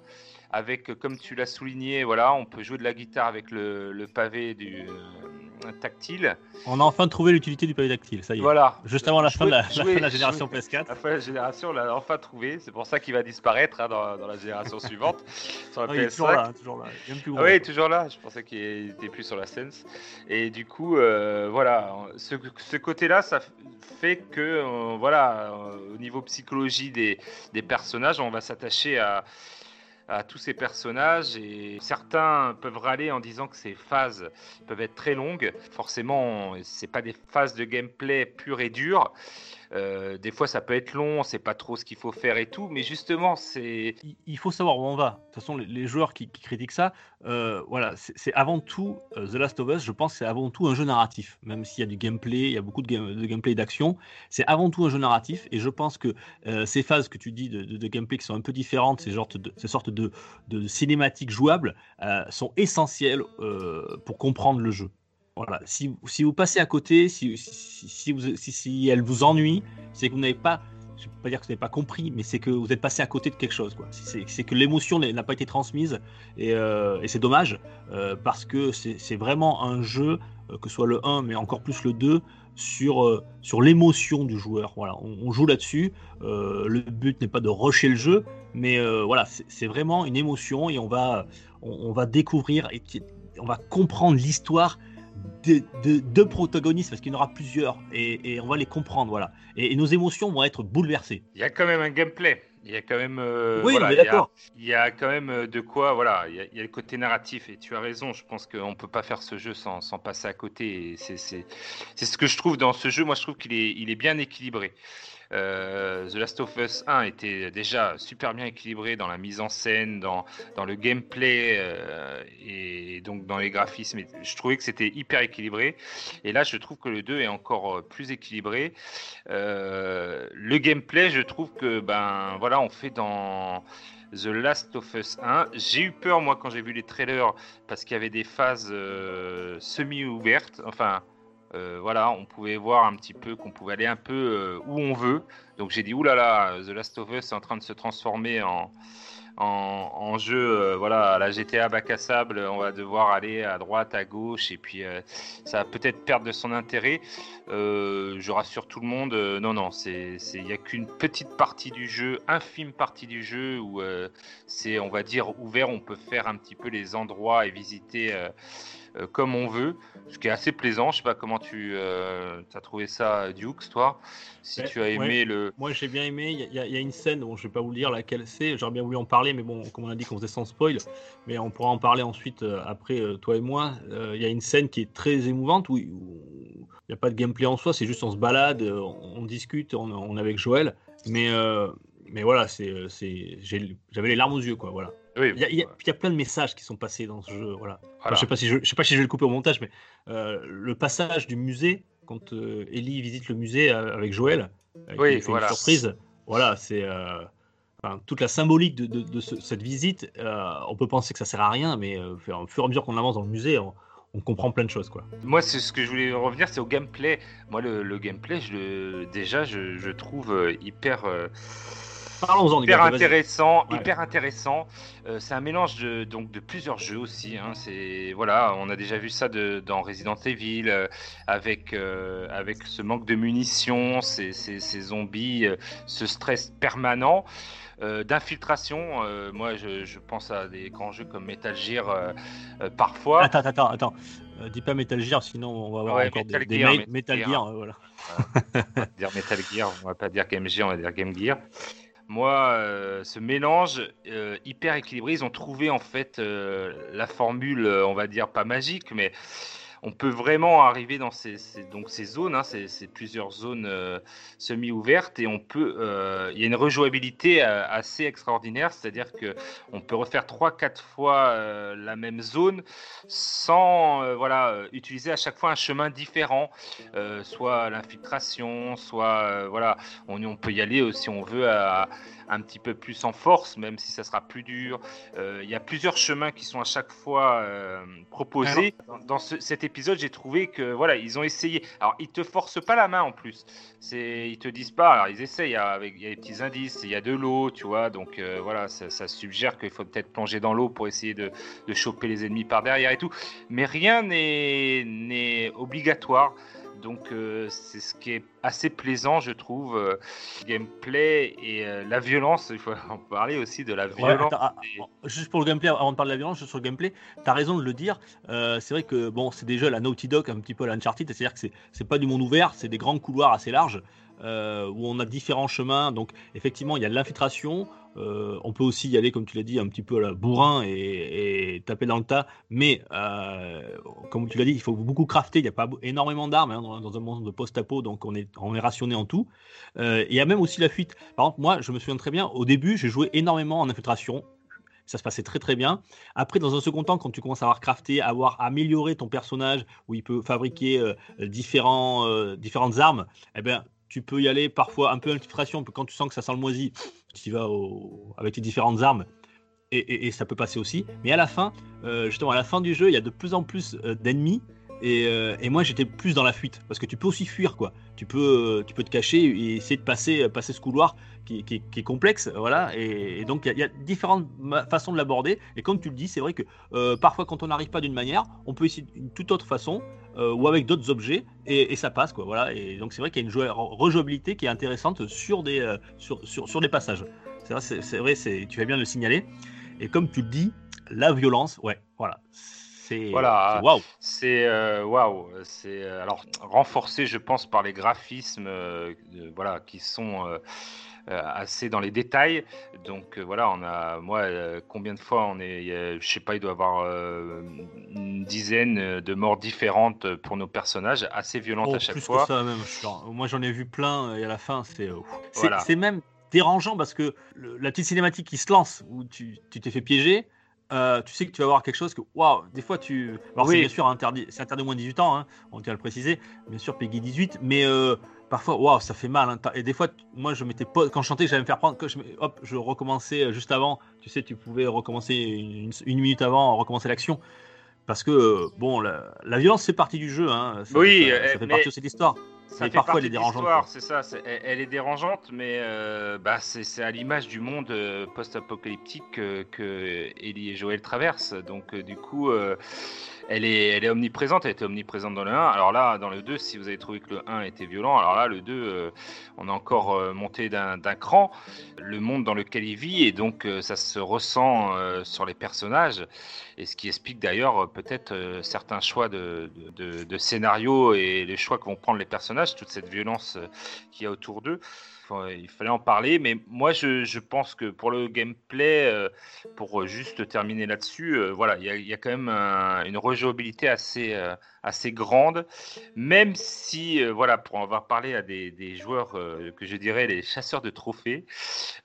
S4: Avec, comme tu l'as souligné, voilà, on peut jouer de la guitare avec le, pavé du tactile.
S2: On a enfin trouvé l'utilité du pavé tactile, ça y est.
S4: Voilà.
S2: Juste avant la fin de la,
S4: Jouer-
S2: la fin de la génération
S4: jouer-
S2: PS4.
S4: La fin de la génération, on l'a enfin trouvé. C'est pour ça qu'il va disparaître hein, dans, dans la génération suivante. Sur la
S2: il est
S4: PS5.
S2: toujours là, toujours là. Même plus
S4: Ah oui, toujours là. Je pensais qu'il était plus sur la Sense. Et du coup, euh, voilà, ce, ce côté-là, ça fait que, euh, voilà, euh, au niveau psychologie des, des personnages, on va s'attacher à, à tous ces personnages et certains peuvent râler en disant que ces phases peuvent être très longues. Forcément, c'est pas des phases de gameplay pures et dures. Euh, des fois, ça peut être long, c'est pas trop ce qu'il faut faire et tout, mais justement, c'est
S2: Il- faut savoir où on va. De toute façon, les, joueurs qui, critiquent ça, euh, voilà, c'est avant tout euh, The Last of Us. Je pense que c'est avant tout un jeu narratif, même s'il y a du gameplay, il y a beaucoup de, game- de gameplay d'action. C'est avant tout un jeu narratif, et je pense que ces phases que tu dis de, gameplay qui sont un peu différentes, ces sortes de, cinématiques jouables, sont essentielles pour comprendre le jeu. Voilà. Si, si vous passez à côté, si, si, si, elle vous ennuie, c'est que vous n'avez pas je ne peux pas dire que vous n'avez pas compris, mais c'est que vous êtes passé à côté de quelque chose. C'est que l'émotion n'a pas été transmise et, euh, c'est dommage euh, parce que c'est vraiment un jeu, euh, que ce soit le 1 mais encore plus le 2, sur, sur l'émotion du joueur. Voilà, on, joue là-dessus. Le but n'est pas de rusher le jeu, mais voilà, c'est vraiment une émotion et on va, on, va découvrir et on va comprendre l'histoire de, de, de protagonistes parce qu'il y en aura plusieurs et, et on va les comprendre. Voilà. Et, et nos émotions vont être bouleversées.
S4: il y a quand même un gameplay. Il y a quand même. euh,
S2: oui,
S4: voilà, il
S2: d'accord.
S4: Il y a quand même euh, de quoi, voilà, il y a, il y a le côté narratif et tu as raison, je pense qu'on ne peut pas faire ce jeu sans, sans passer à côté. et C'est c'est- c'est ce que je trouve dans ce jeu, moi je trouve qu'il est, il est bien équilibré. Euh, The Last of Us 1 était déjà super bien équilibré dans la mise en scène, dans, le gameplay euh, et donc dans les graphismes. Je trouvais que c'était hyper équilibré. Et là, je trouve que le 2 est encore euh, plus équilibré. Le gameplay, je trouve que ben voilà, on fait dans The Last of Us 1. J'ai eu peur moi quand j'ai vu les trailers parce qu'il y avait des phases semi-ouvertes. Enfin, euh, voilà, on pouvait voir un petit peu qu'on pouvait aller un peu euh, où on veut. Donc j'ai dit oulala, The Last of Us est en train de se transformer en en, en jeu, euh, voilà, à la GTA bac à sable, on va devoir aller à droite, à gauche, et puis euh, ça va peut-être perdre de son intérêt. Euh, je rassure tout le monde, non, non, il n'y a qu'une petite partie du jeu, infime partie du jeu où c'est, on va dire, ouvert. On peut faire un petit peu les endroits et visiter comme on veut, ce qui est assez plaisant. Je sais pas comment tu as trouvé ça, Dukes, toi, si
S2: Ouais,
S4: tu as aimé
S2: ouais.
S4: le.
S2: Moi j'ai bien aimé, il y, a- il y a une scène, bon, je vais pas vous dire laquelle c'est, j'aurais bien voulu en parler, mais bon, comme on a dit qu'on faisait sans spoil, mais on pourra en parler ensuite euh, après, euh, toi et moi. Euh, Il y a une scène qui est très émouvante où il n'y a pas de gameplay en soi, c'est juste on se balade, euh, on, on discute, on, on est avec Joël, mais, euh, mais voilà, c'est, euh, c'est, j'avais les larmes aux yeux, quoi, voilà.
S4: Oui,
S2: Il y, a, il y a- il y a plein de messages qui sont passés dans ce jeu, voilà. Enfin, je sais pas si je, je sais pas si je vais le couper au montage, mais euh, le passage du musée quand euh, Ellie visite le musée euh, avec Joël, euh,
S4: Oui,
S2: fait
S4: voilà.
S2: une surprise. Voilà, c'est euh, enfin, toute la symbolique de, de- de ce- cette visite. euh, on peut penser que ça sert à rien, mais euh, au fur et à mesure qu'on avance dans le musée, on, on comprend plein de choses, quoi.
S4: Moi, c'est ce que je voulais revenir, c'est au gameplay. Moi, le, le gameplay, je déjà, je, je trouve euh, hyper, euh,
S2: Parlons-en
S4: hyper intéressant, hyper intéressant. C'est un mélange de, donc de plusieurs jeux aussi. hein. C'est voilà, on a déjà vu ça de- dans Resident Evil avec avec ce manque de munitions, ces, ces- ces zombies, ce stress permanent. Euh, d'infiltration, Euh, moi je, je pense à des grands jeux comme Metal Gear euh, parfois.
S2: Attends, attends, attends. Dis pas Metal Gear, sinon on va avoir
S4: Ouais,
S2: encore
S4: Metal
S2: des,
S4: Gear, Metal
S2: Metal
S4: Gear.
S2: Gear, voilà.
S4: on va dire Metal Gear, on va pas dire Game Gear, on va dire Game Gear. Moi, euh, ce mélange euh, hyper équilibré, ils ont trouvé en fait euh, la formule, on va dire pas magique, mais on peut vraiment arriver dans ces, ces- donc ces zones, hein, ces, ces plusieurs zones euh, semi-ouvertes, et on peut, euh, il y a une rejouabilité euh, assez extraordinaire, c'est-à-dire que on peut refaire trois, quatre fois euh, la même zone sans, voilà, utiliser à chaque fois un chemin différent soit l'infiltration, soit voilà, on, on peut y aller si on veut à- un petit peu plus en force, même si ça sera plus dur. Il y a plusieurs chemins qui sont à chaque fois proposés. Dans, dans ce- cet épisode, j'ai trouvé que voilà, ils ont essayé. Alors, ils te forcent pas la main en plus. C'est, ils te disent pas. Alors, ils essayent. A, avec, il des petits indices. Il y a de l'eau, tu vois. Donc euh, voilà, ça, ça suggère qu'il faut peut-être plonger dans l'eau pour essayer de, de choper les ennemis par derrière et tout. Mais rien n'est n'est obligatoire. Donc euh, c'est ce qui est assez plaisant, je trouve. euh, gameplay et euh, la violence, il faut en parler aussi de la violence.
S2: ah,
S4: et-
S2: Juste pour le gameplay, avant de parler de la violence, juste sur le gameplay, t'as raison de le dire. euh, c'est vrai que bon, c'est déjà la Naughty Dog, un petit peu la Uncharted, c'est-à-dire que c'est- c'est pas du monde ouvert, c'est des grands couloirs assez larges où on a différents chemins. Donc effectivement, il y a de l'infiltration. Euh, on peut aussi y aller, comme tu l'as dit, un petit peu à la bourrin et, taper dans le tas. Mais euh, comme tu l'as dit, il faut beaucoup crafter. Il n'y a pas énormément d'armes hein, dans, un monde de post-apo, donc on est, on est rationné en tout. Euh, Il y a même aussi la fuite. Par exemple, moi, je me souviens très bien, au début, j'ai joué énormément en infiltration. Ça se passait très très bien. Après, dans un second temps, quand tu commences à avoir crafté, à avoir amélioré ton personnage, où il peut fabriquer euh, différents, différentes armes, eh ben, tu peux y aller parfois un peu infiltration. Quand tu sens que ça sent le moisi, tu vas avec tes différentes armes. Et ça peut passer aussi. Mais à la fin, euh, justement, à la fin du jeu, il y a de plus en plus euh, d'ennemis. Et, euh, et moi, j'étais plus dans la fuite. Parce que tu peux aussi fuir, quoi. Tu peux, euh, tu peux te cacher et essayer de passer, passer ce couloir qui, qui- est complexe. Voilà. Et, donc, il y a- différentes façons de l'aborder. Et comme tu le dis, c'est vrai que euh, parfois, quand on n'arrive pas d'une manière, on peut essayer d'une toute autre façon euh, ou avec d'autres objets et, ça passe, quoi. Voilà. Et donc, c'est vrai qu'il y a une jou- rejouabilité qui est intéressante sur des, euh, sur, sur, sur des passages. C'est vrai, c'est tu fais bien le signaler. Et comme tu le dis, la violence, ouais, voilà. C'est
S4: Voilà.
S2: c'est waouh.
S4: C'est euh, waouh, c'est euh, alors renforcé, je pense, par les graphismes, euh, euh, voilà, qui sont euh, euh, assez dans les détails. Donc euh, voilà, on a, moi, euh, combien de fois on est, je sais pas, il doit y avoir euh, une dizaine de morts différentes pour nos personnages, assez violentes
S2: Oh,
S4: à chaque
S2: plus
S4: fois.
S2: que ça même. genre, moi j'en ai vu plein et à la fin c'est euh, c'est
S4: Voilà.
S2: c'est même dérangeant parce que le- la petite cinématique qui se lance où tu tu t'es fait piéger. Euh, tu sais que tu vas voir quelque chose que waouh des fois tu alors c'est
S4: Oui.
S2: bien sûr interdit c'est interdit au moins de 18 ans hein, on tient à le préciser bien sûr Peggy 18 mais euh, parfois waouh ça fait mal hein. Et des fois moi je m'étais pas quand je chantais j'allais me faire prendre que je, hop je recommençais euh, juste avant tu sais tu pouvais recommencer une, une minute avant recommencer l'action parce que bon la, la violence c'est partie du jeu hein. ça,
S4: Oui,
S2: ça- ça fait
S4: mais-
S2: partie aussi de l'histoire
S4: Ça
S2: Mais
S4: fait
S2: parfois,
S4: partie
S2: elle est dérangeante.
S4: C'est ça, elle, est dérangeante, mais euh, bah, c'est à l'image du monde euh, post-apocalyptique que, que Ellie et Joël traversent. Donc, euh, du coup, elle, est, omniprésente. Elle était omniprésente dans le 1. Alors là, dans le 2, si vous avez trouvé que le 1 était violent, alors là, le 2, euh, on a encore euh, monté d'un cran le monde dans lequel il vit, et donc euh, ça se ressent sur les personnages. Et ce qui explique d'ailleurs peut-être certains choix de, de, scénario et les choix que vont prendre les personnages, toute cette violence qu'il y a autour d'eux. Il fallait en parler, mais moi je, pense que pour le gameplay, euh, pour euh, juste terminer là-dessus, euh, voilà, il y, a- quand même un- une rejouabilité assez, assez grande, même si, voilà, pour en avoir parlé à des, des joueurs que je dirais les chasseurs de trophées,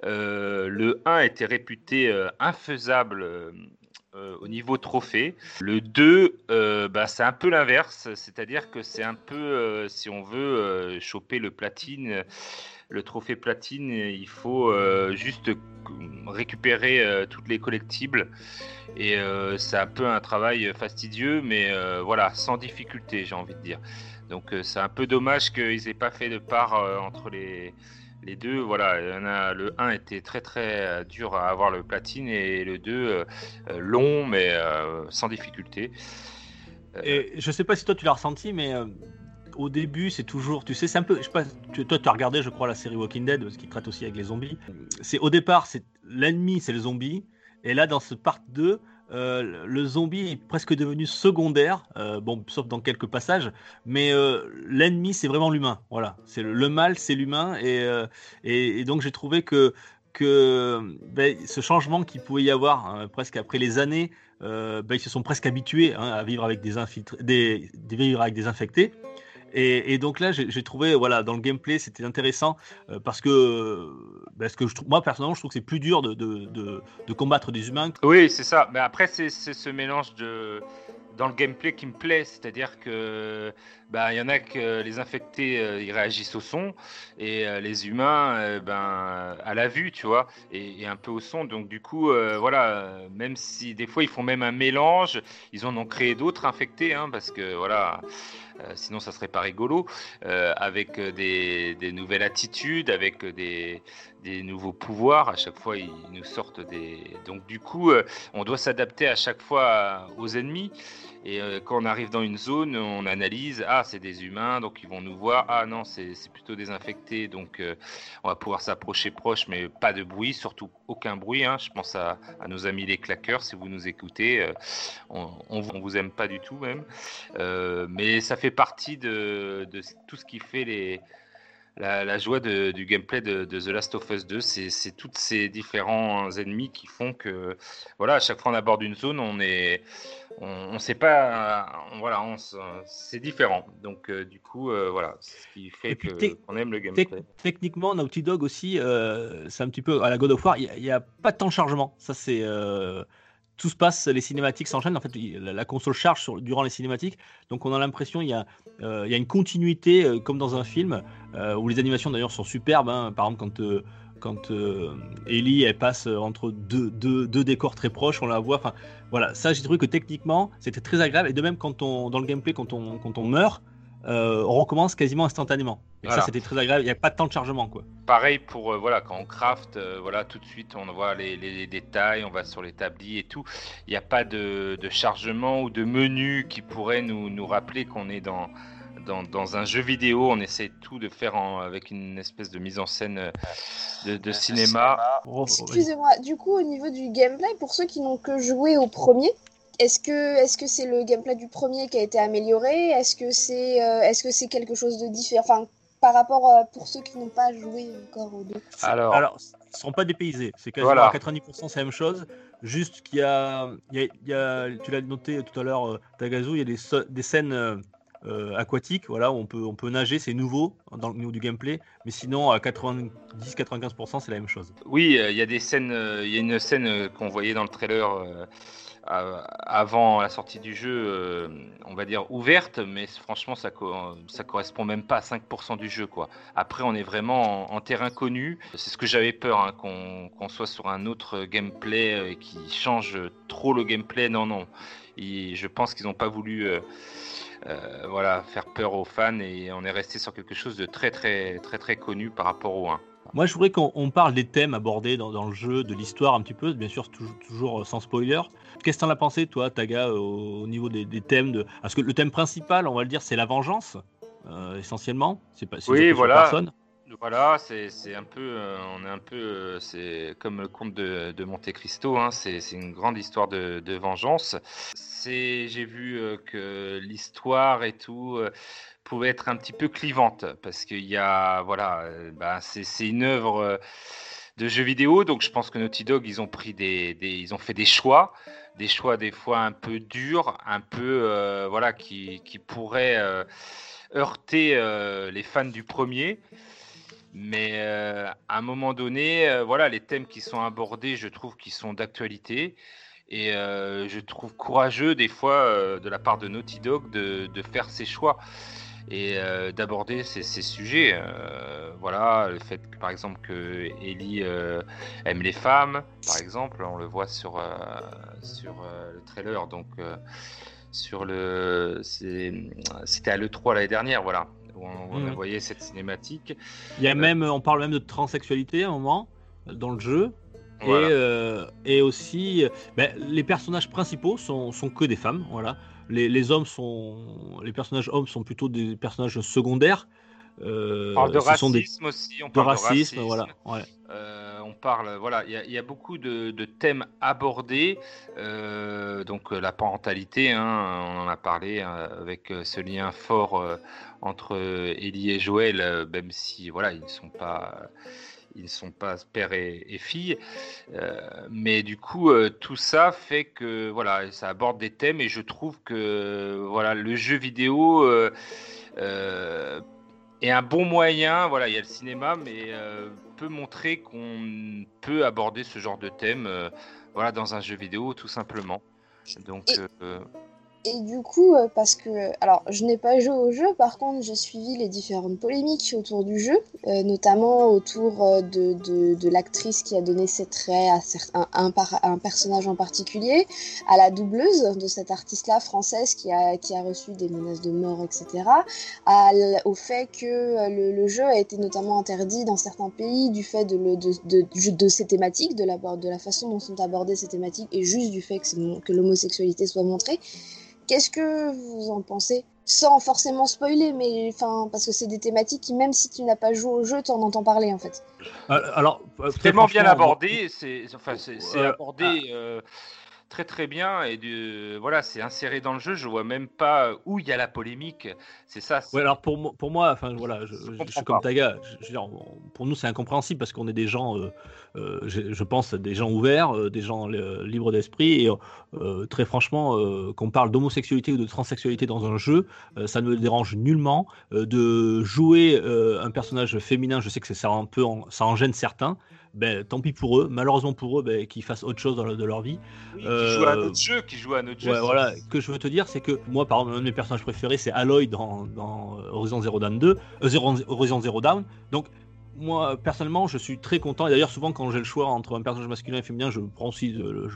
S4: le 1 était réputé infaisable. au niveau trophée. Le 2, euh, bah, c'est un peu l'inverse, c'est-à-dire que c'est un peu, si on veut choper le platine, le trophée platine, il faut euh, juste récupérer euh, toutes les collectibles. Et euh, c'est un peu un travail fastidieux, mais voilà, sans difficulté, j'ai envie de dire. Donc c'est un peu dommage qu'ils aient pas fait de part entre les, les deux. Voilà, en le 1 était très très dur à avoir le platine et le 2 euh, euh, long, mais sans difficulté. Euh,
S2: Et je sais pas si toi tu l'as ressenti, mais au début c'est toujours, tu sais, c'est un peu, je sais pas, toi tu as regardé, je crois, la série Walking Dead, parce qu'il traite aussi avec les zombies. C'est au départ, c'est l'ennemi, c'est le zombie, et là dans ce part 2, euh, le zombie est presque devenu secondaire, euh, bon, sauf dans quelques passages, mais euh, l'ennemi c'est vraiment l'humain. Voilà, c'est le, mal, c'est l'humain, et, donc j'ai trouvé que que ben, ce changement qu'il pouvait y avoir hein, presque après les années, ben, ils se sont presque habitués hein, à vivre avec des infectés. Et, donc là, j'ai trouvé, voilà, dans le gameplay, c'était intéressant euh, parce que, parce que je trouve, moi personnellement, je trouve que c'est plus dur de, de, de, combattre des humains.
S4: Oui, c'est ça. Mais après, c'est ce mélange de dans le gameplay qui me plaît, c'est-à-dire que bah il y en a que les infectés euh, ils réagissent au son et euh, les humains euh, ben à la vue, tu vois, et, et un peu au son. Donc du coup euh, voilà, euh, même si des fois ils font même un mélange, ils en ont créé d'autres infectés, hein, parce que voilà. Euh, sinon, ça serait pas rigolo. euh, avec euh, des, des nouvelles attitudes, avec des, des nouveaux pouvoirs. À chaque fois, ils nous sortent des. Donc, du coup, euh, on doit s'adapter à chaque fois à- aux ennemis. Et euh, quand on arrive dans une zone, on analyse. Ah, c'est des humains, donc ils vont nous voir. Ah non, c'est plutôt des infectés, donc euh, on va pouvoir s'approcher proche, mais pas de bruit, surtout aucun bruit. hein. Je pense à, nos amis les claqueurs, si vous nous écoutez. euh, on, on, vous aime pas du tout même. Euh, mais ça fait partie de tout ce qui fait les, la, la joie de- du gameplay de, de The Last of Us 2. C'est tous ces différents ennemis qui font que, voilà, à chaque fois on aborde une zone, on est, on, on sait pas, on- voilà, c'est différent. Donc euh, du coup, euh, voilà, c'est ce qui fait qu'on aime le gameplay.
S2: techniquement, Naughty Dog aussi, euh, c'est un petit peu à la God of War, il n'y a, pas de temps de chargement. Ça, c'est. Tout se passe, les cinématiques s'enchaînent. En fait, la, console charge durant les cinématiques. Donc, on a l'impression qu'il euh, y a une continuité, euh, comme dans un film, euh, où les animations d'ailleurs sont superbes. hein. Par exemple, quand. Ellie passe entre deux, décors très proches, on la voit. Enfin, voilà, ça j'ai trouvé que techniquement c'était très agréable. Et de même quand on dans le gameplay, quand on meurt, euh, on recommence quasiment instantanément. Et
S4: Voilà.
S2: ça c'était très agréable. Il n'y a pas de temps de chargement quoi.
S4: Pareil pour euh, voilà quand on craft, euh, voilà tout de suite on voit les, les- les détails, on va sur l'établi et tout. Il n'y a pas de, de chargement ou de menu qui pourrait nous, nous rappeler qu'on est dans, dans, dans un jeu vidéo. On essaie tout de faire en- avec une espèce de mise en scène de, de cinéma.
S2: Oh,
S3: Excusez-moi, du coup, au niveau du gameplay, pour ceux qui n'ont que joué au premier, est-ce que est-ce que c'est le gameplay du premier qui a été amélioré? Est-ce que c'est euh, est-ce que c'est quelque chose de différent Enfin, par rapport à, pour ceux qui n'ont pas joué encore aux deux?
S4: Alors,
S2: Alors, ils sont pas dépaysés. C'est quasiment
S4: Voilà.
S2: à 90% c'est la même chose. Juste qu'il y a, il y a- il y a- tu l'as noté tout à l'heure, euh, Tagazu, il y a des, so- des scènes euh, euh, aquatiques, voilà, où on peut, on peut nager, c'est nouveau dans le niveau du gameplay. Mais sinon, à 90-95%, c'est la même chose.
S4: Oui, euh, il y a des scènes, euh, il y a une scène euh, qu'on voyait dans le trailer euh, avant la sortie du jeu, euh, on va dire ouverte, mais franchement ça, co- correspond même pas à 5% du jeu. Après on est vraiment en, terrain connu. C'est ce que j'avais peur, hein, qu'on soit sur un autre gameplay euh, qui change trop le gameplay. Non non, Et je pense qu'ils n'ont pas voulu. euh, euh, voilà, faire peur aux fans et on est resté sur quelque chose de très très très très connu par rapport au 1.
S2: Moi, je voudrais qu'on on parle des thèmes abordés dans, le jeu, de l'histoire un petit peu, bien sûr, toujours sans spoiler. Qu'est-ce que t'en as pensé, toi, Taga, au, au niveau des, des thèmes de... Parce que le thème principal, on va le dire, c'est la vengeance, euh, essentiellement. C'est pas
S4: Oui, voilà.
S2: personne.
S4: Voilà, c'est un peu, euh, on est un peu, euh, c'est comme le conte de, de Monte Cristo, hein, c'est une grande histoire de, de vengeance. J'ai vu euh, que l'histoire et tout euh, pouvait être un petit peu clivante parce qu'il y a, voilà, euh, bah, c'est c'est une œuvre euh, de jeu vidéo, donc je pense que Naughty Dog ils ont pris des, ils ont fait des choix, des choix des fois un peu durs, un peu, euh, voilà, qui qui pourraient euh, heurter euh, les fans du premier. Mais à un moment donné, voilà, les thèmes qui sont abordés, je trouve qu'ils sont d'actualité. Et je trouve courageux des fois de la part de Naughty Dog de, faire ces choix et d'aborder ces sujets. Voilà, le fait que par exemple que Ellie euh, aime les femmes, par exemple, on le voit sur, euh, sur euh, le trailer. Donc sur le, c'était à l'E3 l'année dernière, voilà, où on,
S2: Mhm.
S4: voyait cette cinématique.
S2: Il y a même, on parle même de transsexualité à un moment dans le jeu.
S4: Voilà.
S2: Et, euh, et aussi, ben, les personnages principaux sont, sont que des femmes. Voilà. Les, les hommes sont, les personnages hommes sont plutôt des personnages secondaires. Euh,
S4: On parle de
S2: des-
S4: racisme aussi. On
S2: de
S4: parle
S2: racisme, voilà. Ouais.
S4: Euh, on parle, voilà, il y a- il y, a beaucoup de, de thèmes abordés, euh, donc la parentalité, hein, on en a parlé avec ce lien fort entre Ellie et Joël, même si voilà, ils ne sont pas, ils ne sont pas père et, et fille, Euh, mais du coup, euh, tout ça fait que voilà, ça aborde des thèmes et je trouve que voilà, le jeu vidéo. euh, est un bon moyen, voilà, il y a le cinéma, mais euh, peut montrer qu'on peut aborder ce genre de thème, euh, voilà, dans un jeu vidéo, tout simplement. Donc,
S3: Et-
S4: euh,
S3: Et du coup, euh, parce que, alors, je n'ai pas joué au jeu, par contre, j'ai suivi les différentes polémiques autour du jeu, euh, notamment autour euh, de, de, l'actrice qui a donné ses traits à, un, un personnage en particulier, à la doubleuse de cette artiste-là française qui a, qui a reçu des menaces de mort, etc., au fait que le, jeu a été notamment interdit dans certains pays du fait de, le, de, de, ces thématiques, de la, de la façon dont sont abordées ces thématiques, et juste du fait que, que l'homosexualité soit montrée. Qu'est-ce que vous en pensez? Sans forcément spoiler, mais enfin, parce que c'est des thématiques qui, même si tu n'as pas joué au jeu, tu en entends parler en fait.
S2: Euh, Alors, euh,
S4: tellement bien abordé, c'est enfin,
S2: Euh,
S4: abordé euh, très très bien et de, voilà, c'est inséré dans le jeu. Je vois même pas où il y a la polémique. C'est ça.
S2: Ouais, alors pour, moi- pour moi, enfin voilà, je, je- je
S4: comprends
S2: suis comme. Taga. Je, pour nous, c'est incompréhensible parce qu'on est des gens, euh, euh, je, pense, des gens ouverts, euh, des gens libres d'esprit. Et très franchement, qu'on parle d'homosexualité ou de transsexualité dans un jeu, ça ne me dérange nullement. De jouer un personnage féminin, je sais que ça un peu, en- ça en gêne certains. Ben, tant pis pour eux. Malheureusement pour eux, ben, qu'ils fassent autre chose dans le- de leur vie.
S4: Oui, qui joue à
S2: euh,
S4: notre jeu, qui joue à notre jeu.
S2: Ouais,
S4: c'est-
S2: voilà. Ce que je veux te dire, c'est que moi, par exemple, un de mes personnages préférés, c'est Aloy dans, dans Horizon Zero Dawn 2, euh, Zero- Horizon Zero Dawn. Donc, moi, personnellement, je suis très content. Et d'ailleurs, souvent, quand j'ai le choix entre un personnage masculin et féminin, je prends aussi le,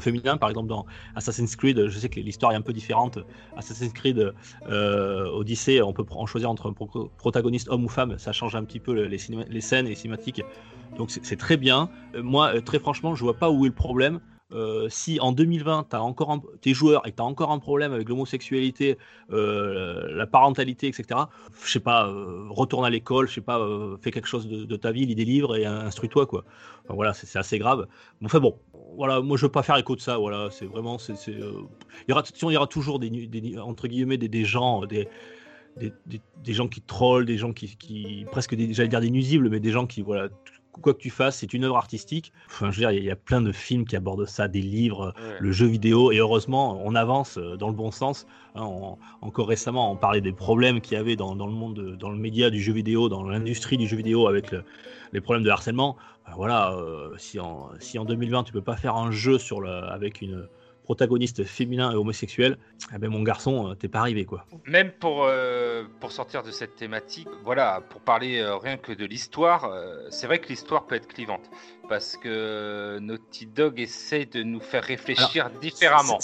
S2: féminin. Par exemple, dans Assassin's Creed, je sais que l'histoire est un peu différente. Assassin's Creed euh, Odyssey, on peut en choisir entre un pro- protagoniste homme ou femme. Ça change un petit peu les, scènes et les cinématiques. Donc, c'est c'est très bien. Euh, moi, euh, très franchement, je vois pas où est le problème. Euh, si en 2020, tu encore un, t'es joueur et tu as encore un problème avec l'homosexualité, euh, la parentalité, etc., je sais pas, euh, retourne à l'école, je sais pas, fais quelque chose de, ta vie, lis des livres et instruis-toi, quoi. Voilà, c'est assez grave. Bon, Enfin bon, voilà, moi je veux pas faire écho de ça, voilà, c'est vraiment, il y aura, toujours des, entre guillemets, des, gens, des, gens qui trollent, des gens qui, presque, j'allais dire des nuisibles, mais des gens qui, voilà, quoi que tu fasses, c'est une œuvre artistique. Enfin, je veux dire, il y, a- plein de films qui abordent ça, des livres,
S4: Ouais.
S2: le jeu vidéo, et heureusement, on avance euh, dans le bon sens. Hein, on- encore récemment, on parlait des problèmes qu'il y avait dans, dans le monde, de- dans le média du jeu vidéo, dans l'industrie du jeu vidéo, avec le- les problèmes de harcèlement. Voilà, euh, si, en, si en 2020, tu peux pas faire un jeu sur le, avec une protagoniste féminin et homosexuel, eh ben mon garçon, euh, t'es pas arrivé, quoi.
S4: Même pour, euh, pour sortir de cette thématique, voilà, pour parler euh, rien que de l'histoire, euh, c'est vrai que l'histoire peut être clivante. Parce que Naughty Dog essaie de nous faire réfléchir différemment.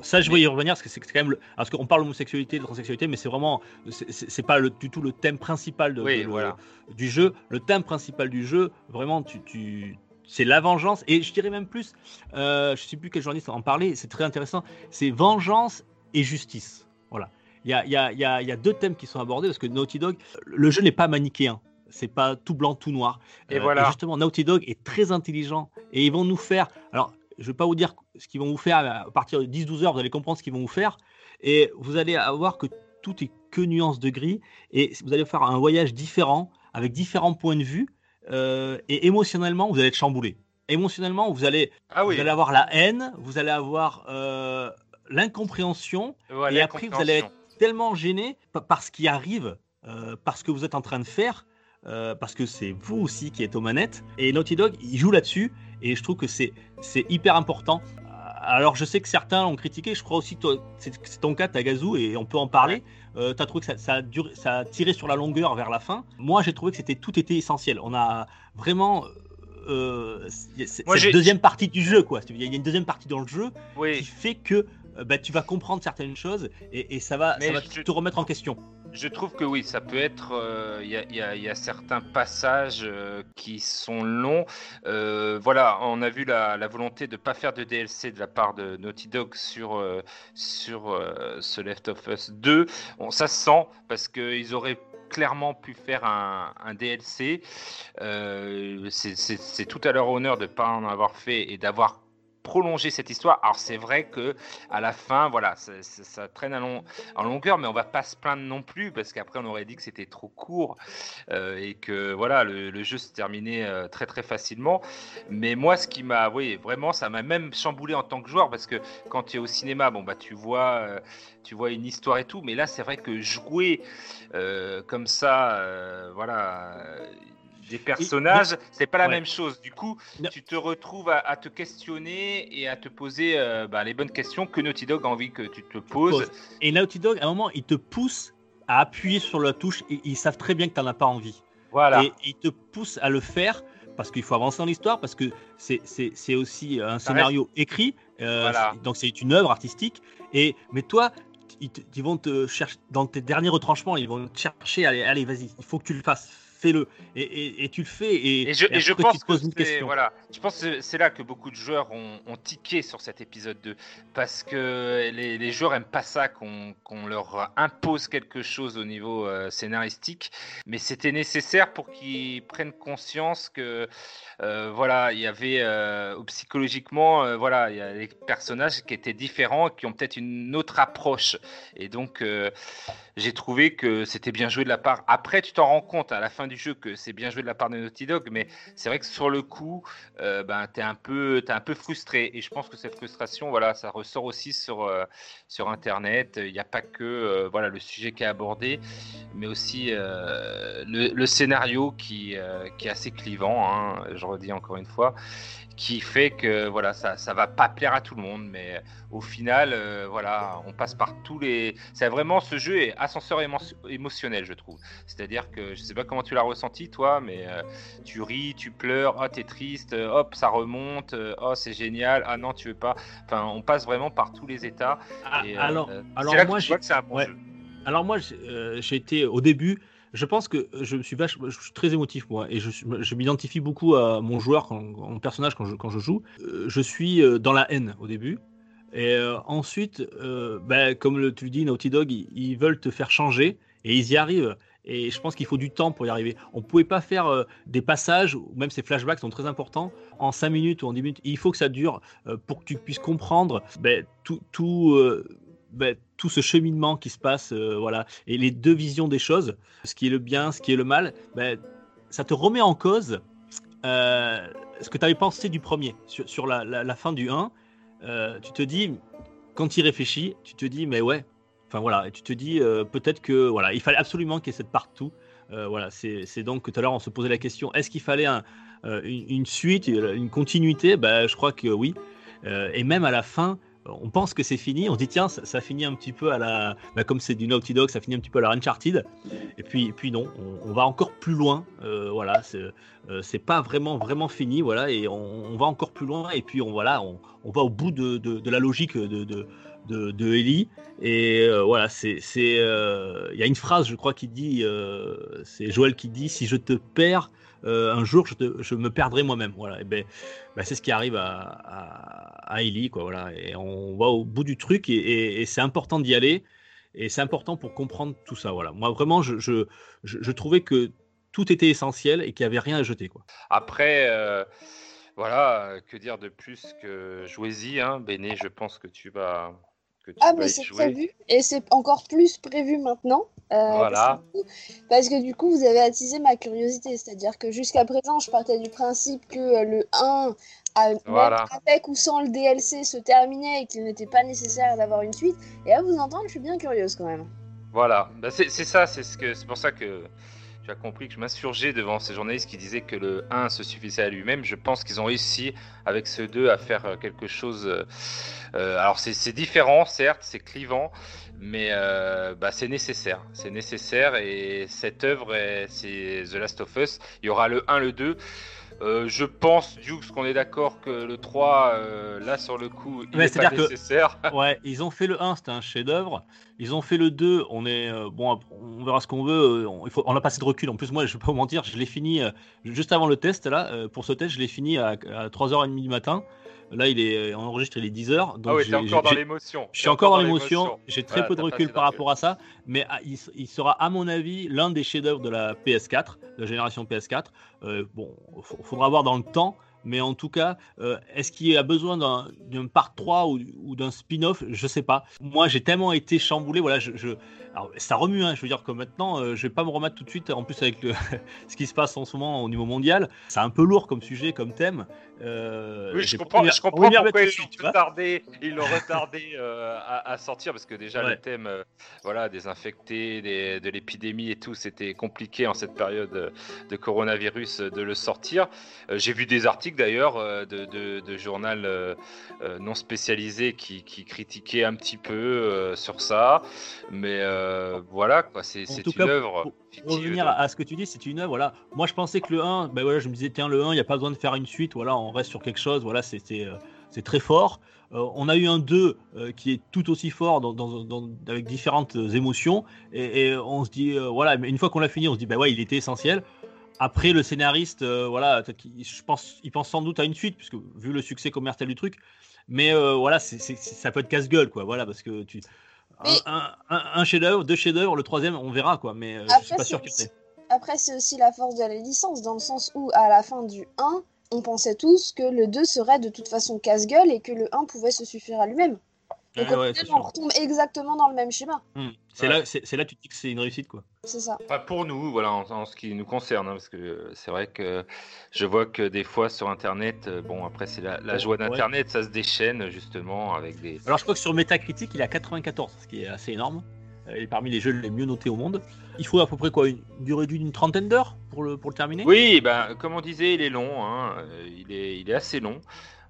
S2: Ça, je vais y revenir parce que c'est quand même. Le... Parce qu'on parle d'homosexualité, de transsexualité, mais c'est vraiment. c'est- pas le, du tout le thème principal de,
S4: Oui,
S2: de
S4: voilà.
S2: du jeu. Le thème principal du jeu, vraiment, tu. tu c'est la vengeance. Et je dirais même plus. Euh, je sais plus quel journaliste en parlait, c'est très intéressant. C'est vengeance et justice. Voilà. Il y a, y, a, il y, a, il y a deux thèmes qui sont abordés parce que Naughty Dog, le jeu n'est pas manichéen. C'est pas tout blanc, tout noir.
S4: Et voilà.
S2: justement, Naughty Dog est très intelligent et ils vont nous faire. Alors, je vais pas vous dire ce qu'ils vont vous faire à partir de 10-12 heures, vous allez comprendre ce qu'ils vont vous faire et vous allez avoir que tout est que nuance de gris et vous allez faire un voyage différent avec différents points de vue euh, et émotionnellement vous allez être chamboulé. Émotionnellement, vous allez,
S4: Ah oui,
S2: vous allez avoir la haine, vous allez avoir euh, l'incompréhension et après, vous allez être tellement gêné pa- par ce qui arrive, euh, parce que vous êtes en train de faire, parce que c'est vous aussi qui êtes aux manettes. Et Naughty Dog, il joue là-dessus, et je trouve que c'est hyper important. Alors, je sais que certains l'ont critiqué, je crois aussi que c'est ton cas, Tagazu, et on peut en parler. Euh, tu as trouvé que ça, ça, a duré- ça a tiré sur la longueur vers la fin. Moi, j'ai trouvé que c'était tout était essentiel. On a vraiment. Euh,
S4: Moi,
S2: cette deuxième partie du jeu, quoi. Il y a une deuxième partie dans le jeu qui
S4: Oui,
S2: fait que euh, bah, tu vas comprendre certaines choses et, et ça va, ça va
S4: je-
S2: te remettre en question.
S4: Je trouve que oui, ça peut être. euh, Il il y a- certains passages euh, qui sont longs. Euh, voilà, on a vu la, volonté de ne pas faire de DLC de la part de Naughty Dog sur, euh, sur euh, ce Left of Us 2. Bon, ça se sent parce qu'ils auraient clairement pu faire un, un DLC. Euh, c'est tout à leur honneur de ne pas en avoir fait et d'avoir prolongé cette histoire. Alors c'est vrai que à la fin, voilà, ça, traîne à long- en longueur, mais on va pas se plaindre non plus parce qu'après on aurait dit que c'était trop court euh, et que voilà, le, jeu se terminait euh, très très facilement. Mais moi, ce qui m'a, oui, vraiment, ça m'a même chamboulé en tant que joueur parce que quand tu es au cinéma, bon bah tu vois, euh, tu vois une histoire et tout, mais là c'est vrai que jouer comme ça, voilà. Euh, Des personnages, c'est pas la
S2: Ouais.
S4: même chose. Du coup,
S2: Non.
S4: tu te retrouves à, à te questionner et à te poser euh, bah, les bonnes questions que Naughty Dog a envie que tu te poses.
S2: Et Naughty Dog, à un moment, ils te poussent à appuyer sur la touche et ils savent très bien que tu n'en as pas envie.
S4: Voilà.
S2: Et ils te poussent à le faire parce qu'il faut avancer dans l'histoire, parce que c'est- aussi un scénario écrit, euh,
S4: Voilà.
S2: donc c'est une œuvre artistique. Et, mais toi, ils, te- ils vont te chercher, dans tes derniers retranchements, ils vont te chercher, allez, allez vas-y, il faut que tu le fasses, fais-le. Et, et- et tu le fais. Et,
S4: Et je, je pense que
S2: poses une question.
S4: voilà, je pense que c'est là que beaucoup de joueurs ont, ont tiqué sur cet épisode 2 parce que les, les joueurs aiment pas ça qu'on leur impose quelque chose au niveau euh, scénaristique, mais c'était nécessaire pour qu'ils prennent conscience que euh, voilà, il y avait euh, psychologiquement voilà, il y a des personnages qui étaient différents, qui ont peut-être une autre approche, et donc j'ai trouvé que c'était bien joué de la part. Après, tu t'en rends compte à la fin du jeu que c'est bien joué de la part de Naughty Dog, mais c'est vrai que sur le coup, euh, ben, tu es, un peu- frustré. Et je pense que cette frustration, voilà, ça ressort aussi sur, euh, sur Internet. Il n'y a pas que euh, voilà, le sujet qui est abordé, mais aussi euh, le, scénario qui, qui est assez clivant, hein, je redis encore une fois, qui fait que voilà, ça ne va pas plaire à tout le monde, mais au final, euh, voilà, on passe par tous les. C'est vraiment ce jeu est ascenseur émo- émotionnel, je trouve. C'est-à-dire que je sais pas comment tu l'as ressenti toi, mais euh, tu ris, tu pleures, oh t'es triste, euh, hop ça remonte, oh c'est génial, ah non tu veux pas. Enfin, on passe vraiment par tous les états.
S2: Ah,
S4: et,
S2: alors, alors
S4: là que
S2: moi,
S4: tu vois que c'est un bon
S2: ouais.
S4: jeu.
S2: Alors moi, été au début. Je pense que je suis très émotif moi, et je, m'identifie beaucoup à mon joueur, mon personnage quand je, quand je joue. Euh, je suis euh, dans la haine au début, et euh, ensuite, euh, ben, comme tu le dis, Naughty Dog, ils, veulent te faire changer, et ils y arrivent. Et je pense qu'il faut du temps pour y arriver. On ne pouvait pas faire des passages, ou même ces flashbacks sont très importants, en 5 minutes ou en 10 minutes. Il faut que ça dure pour que tu puisses comprendre ben, tout, tout, ben, tout ce cheminement qui se passe, euh, voilà, et les deux visions des choses, ce qui est le bien, ce qui est le mal, ben, ça te remet en cause euh, ce que tu avais pensé du premier, sur, sur la, la- fin du 1. euh, tu te dis, quand tu y réfléchis, tu te dis, mais ouais, enfin voilà, et tu te dis, peut-être que, voilà, il fallait absolument qu'il y ait cette partout. Voilà, c'est donc tout à l'heure on se posait la question, est-ce qu'il fallait un, une, une suite, une continuité? Ben, Je crois que oui. Et même à la fin, on pense que c'est fini, on se dit tiens, ça, finit un petit peu à la. bah, comme c'est du Naughty Dog, ça finit un petit peu à la Uncharted. Et puis, et puis non, on, va encore plus loin. euh, voilà, c'est euh, pas vraiment, vraiment fini. Voilà, et on, va encore plus loin. Et puis, on, voilà, on, on va au bout de, de, la logique de, de, de, Ellie. Et euh, voilà, c'est. euh, Il y a une phrase, je crois, qui dit c'est Joël qui dit si je te perds. Euh, un jour, je, me perdrai moi-même. Voilà, et ben, ben, c'est ce qui arrive à, à, Ellie, quoi. Voilà, et on va au bout du truc, et, c'est important d'y aller, et c'est important pour comprendre tout ça. Voilà, moi vraiment, je, je, trouvais que tout était essentiel et qu'il n'y avait rien à jeter, quoi.
S4: Après, euh, voilà, que dire de plus que jouez-y, hein, Béné, je pense que tu vas. Que tu
S3: Ah, mais c'est prévu, et c'est encore plus prévu maintenant. euh,
S4: Voilà.
S3: Parce que, du coup- parce que du coup, vous avez attisé ma curiosité. C'est-à-dire que jusqu'à présent, je partais du principe que euh, le 1, a- même
S4: Voilà.
S3: avec ou sans le DLC, se terminait et qu'il n'était pas nécessaire d'avoir une suite. Et à vous entendre, je suis bien curieuse quand même.
S4: Voilà, Bah, c'est c'est ça, c'est ce que c'est pour ça que tu as compris que je m'insurgeais devant ces journalistes qui disaient que le 1 se suffisait à lui-même. Je pense qu'ils ont réussi avec ce 2 à faire euh, quelque chose. euh, euh, alors c'est différent, certes, c'est clivant, mais bah, c'est nécessaire. C'est nécessaire et cette œuvre, est- c'est The Last of Us. Il y aura le 1, le 2. Euh, je pense, Dukes, qu'on est d'accord que le 3, euh, là sur le coup, il n'est pas
S2: que-
S4: nécessaire.
S2: Ouais, ils ont fait le 1, c'était un chef-d'œuvre. Ils ont fait le 2, on est euh, bon, on verra ce qu'on veut. On, il faut, on a passé de recul. En plus, moi, je vais pas vous mentir, je l'ai fini juste avant le test là. pour ce test, je l'ai fini à, à 3h30 du matin. Là, il est enregistré, il est 10 heures. Donc
S4: Ah t'es encore dans l'émotion.
S2: je suis encore dans l'émotion. J'ai très
S4: Voilà,
S2: peu de recul par rapport à ça, mais ah, il, il sera, à mon avis, l'un des chefs-d'œuvre de la PS4, de la génération PS4. Euh, bon, il faudra voir dans le temps, mais en tout cas, euh, est-ce qu'il a besoin d'un d'un part 3 ou, ou d'un spin-off? Je sais pas. Moi, j'ai tellement été chamboulé. Voilà, je, je- alors, ça remue. Hein, je veux dire que maintenant, euh, je vais pas me remettre tout de suite. En plus, avec le, ce qui se passe en ce moment au niveau mondial, c'est un peu lourd comme sujet, comme thème. Euh,
S4: Oui, je comprends, je comprends pourquoi ils l'ont retardé, ils l'ont retardé euh, à, à sortir parce que déjà
S2: Ouais.
S4: le thème, euh, voilà, des infectés, des- de l'épidémie et tout, c'était compliqué en cette période euh, de coronavirus euh, de le sortir. Euh, J'ai vu des articles d'ailleurs euh, de, de, de journal euh, euh, non spécialisé qui, qui critiquaient un petit peu euh, sur ça, mais euh, voilà, quoi, c'est une œuvre.
S2: Pour
S4: fictive,
S2: revenir à, ce que tu dis, c'est une œuvre. Voilà. Moi, je pensais que le 1, ben voilà, je me disais, tiens, le 1, il n'y a pas besoin de faire une suite. Voilà, on reste sur quelque chose. Voilà, c'est c'est, euh, très fort. Euh, on a eu un 2 euh, qui est tout aussi fort dans, dans- dans- avec différentes émotions. Et, et on se dit, euh, voilà, mais une fois qu'on l'a fini, on se dit, bah ouais, il était essentiel. Après, le scénariste, voilà, je pense, il pense sans doute à une suite, puisque vu le succès commercial du truc. Mais voilà, ça peut être casse-gueule, quoi. Voilà, parce que tu. Un,
S3: Mais-
S2: un- un- un chef-d'œuvre, deux chefs-d'œuvre, le troisième, on verra, quoi. Mais euh, je
S3: Après,
S2: suis pas sûr qu'il
S3: aussi-. Après, c'est aussi la force de la licence, dans le sens où, à la fin du 1, on pensait tous que le 2 serait de toute façon casse-gueule et que le 1 pouvait se suffire à lui-même. Donc,
S2: Ouais,
S3: on retombe exactement dans le même schéma.
S2: Hmm. C'est
S4: Ouais.
S2: là, c'est là que tu te dis que c'est une réussite, quoi.
S3: C'est ça.
S4: Enfin, pour nous, voilà, en, en ce qui nous concerne, hein, parce que euh, c'est vrai que je vois que des fois sur Internet, euh, bon, après c'est la, joie
S2: ouais.
S4: d'Internet, ça se déchaîne justement avec des.
S2: Alors, je crois que sur Metacritic, il est à 94, ce qui est assez énorme. Euh, Il est parmi les jeux les mieux notés au monde. Il faut à peu près quoi Une durée d'une trentaine d'heures pour le, pour le terminer?
S4: Oui, ben, comme on disait, il est long, hein, euh, il, est, il est assez long,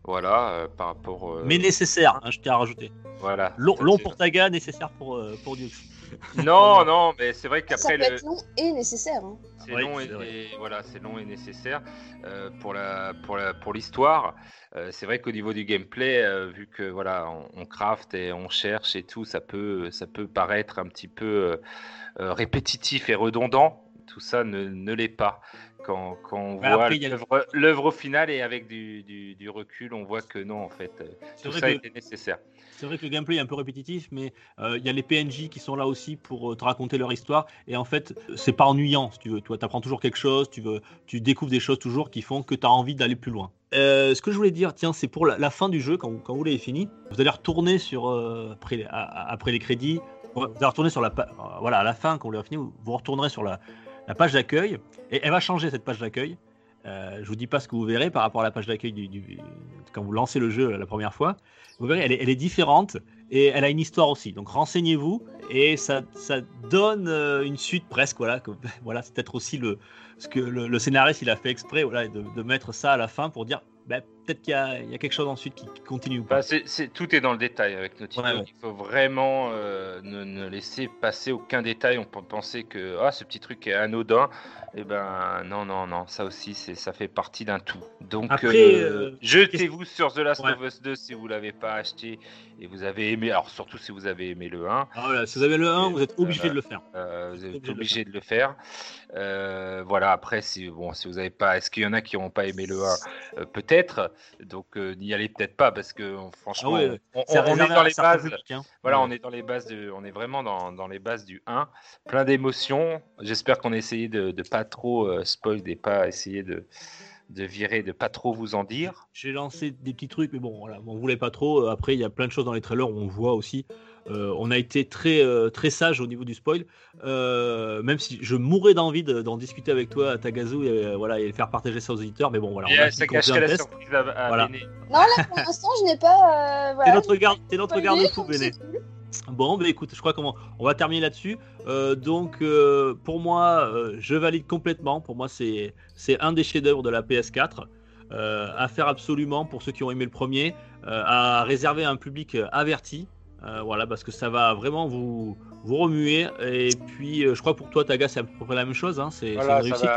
S4: voilà, euh, par rapport. euh,
S2: Mais nécessaire, hein, je tiens à rajouter.
S4: voilà.
S2: Long,
S4: ça,
S2: long
S4: c'est-
S2: pour Taga, nécessaire pour, euh, pour Dux.
S4: Non, non, mais c'est vrai
S3: Ça
S4: qu'après
S3: peut
S4: le.
S3: être long et nécessaire. hein.
S4: C'est
S2: Oui,
S4: long et,
S2: c'est
S4: voilà, c'est long et nécessaire euh, pour la pour la pour l'histoire. Euh, c'est vrai qu'au niveau du gameplay, euh, vu que voilà, on, on craft et on cherche et tout, ça peut ça peut paraître un petit peu répétitif et redondant. Tout ça ne, ne l'est pas. Quand, quand on
S2: Bah,
S4: voit
S2: a
S4: l'œuvre au final et avec du, du, du recul, on voit que non, en fait, euh, tout ça
S2: que-
S4: était nécessaire.
S2: C'est vrai que le gameplay est un peu répétitif, mais euh, il y a les PNJ qui sont là aussi pour euh, te raconter leur histoire. Et en fait, c'est pas ennuyant, si tu veux. Tu apprends toujours quelque chose, tu, veux, tu découvres des choses toujours qui font que tu as envie d'aller plus loin. Euh, ce que je voulais dire, tiens, c'est pour la, la fin du jeu, quand, vous- quand vous l'avez fini, vous allez retourner sur, euh, après, à- après les crédits, vous allez retourner sur la voilà, à la fin, quand vous l'avez fini, vous retournerez sur la, la page d'accueil. Et elle va changer, cette page d'accueil. Euh, je vous dis pas ce que vous verrez par rapport à la page d'accueil du, quand vous lancez le jeu la première fois. Vous verrez, elle est, différente et elle a une histoire aussi. Donc renseignez-vous et ça, ça donne euh, une suite presque. Voilà, voilà c'est peut-être aussi le, ce que le, le scénariste il a fait exprès voilà, de, de mettre ça à la fin pour dire ben, peut-être qu'il y, a- il y a quelque chose ensuite qui, qui continue. ou pas.
S4: Bah, tout est dans le détail avec Naughty
S2: Ouais.
S4: Il faut vraiment euh, ne, ne laisser passer aucun détail. On peut penser que ah, ce petit truc est anodin. Et ben non, non, non. Ça aussi, c'est ça fait partie d'un tout. Donc, euh,
S2: euh,
S4: jetez-vous sur The Last
S2: Ouais.
S4: of Us 2 si vous l'avez pas acheté et vous avez aimé. Alors surtout si vous avez aimé le 1.
S2: Ah, voilà, si vous avez le 1, vous êtes obligé de le faire.
S4: Euh, vous êtes
S2: Obligé de le
S4: obligé de le faire. Euh, voilà, après, si, bon, si vous n'avez pas, est-ce qu'il y en a qui n'ont pas aimé le 1 Euh, Peut-être. Donc, euh, n'y allez peut-être pas parce que euh, franchement,
S2: Ah ouais,
S4: on, on-
S2: C'est
S4: on est dans les bases.
S2: public, hein.
S4: Voilà,
S2: Ouais.
S4: on est dans les bases de, on est vraiment dans, dans les bases du 1. Plein d'émotions. J'espère qu'on a essayé de, de pas trop euh, spoil et pas essayer de, de virer, de pas trop vous en dire.
S2: J'ai lancé des petits trucs, mais bon, voilà, on voulait pas trop. Après, il y a plein de choses dans les trailers où on voit aussi. Euh, on a été très, euh, très sage au niveau du spoil, Euh, même si je mourrais d'envie de- d'en discuter avec toi, Tagazu, et, euh, voilà, et faire partager ça aux auditeurs. Mais bon, voilà. On a
S4: euh, ça
S2: un
S4: la
S2: test.
S4: surprise à, à
S2: Voilà.
S4: Béné.
S3: Non, là, pour l'instant, je n'ai pas. euh,
S2: T'es
S3: voilà,
S2: notre garde, t'es notre garde-fou, Béné. Bon, bah écoute, je crois qu'on on va terminer là-dessus. Euh, donc, euh, pour moi, euh, je valide complètement. Pour moi, c'est un des chefs-d'œuvre de la PS4. Euh, à faire absolument pour ceux qui ont aimé le premier, à réserver à un public averti. Voilà, parce que ça va vraiment vous, vous remuer. Et puis, je crois que pour toi, Taga, c'est à peu près la même chose. Hein. C'est
S4: Voilà,
S2: une réussite.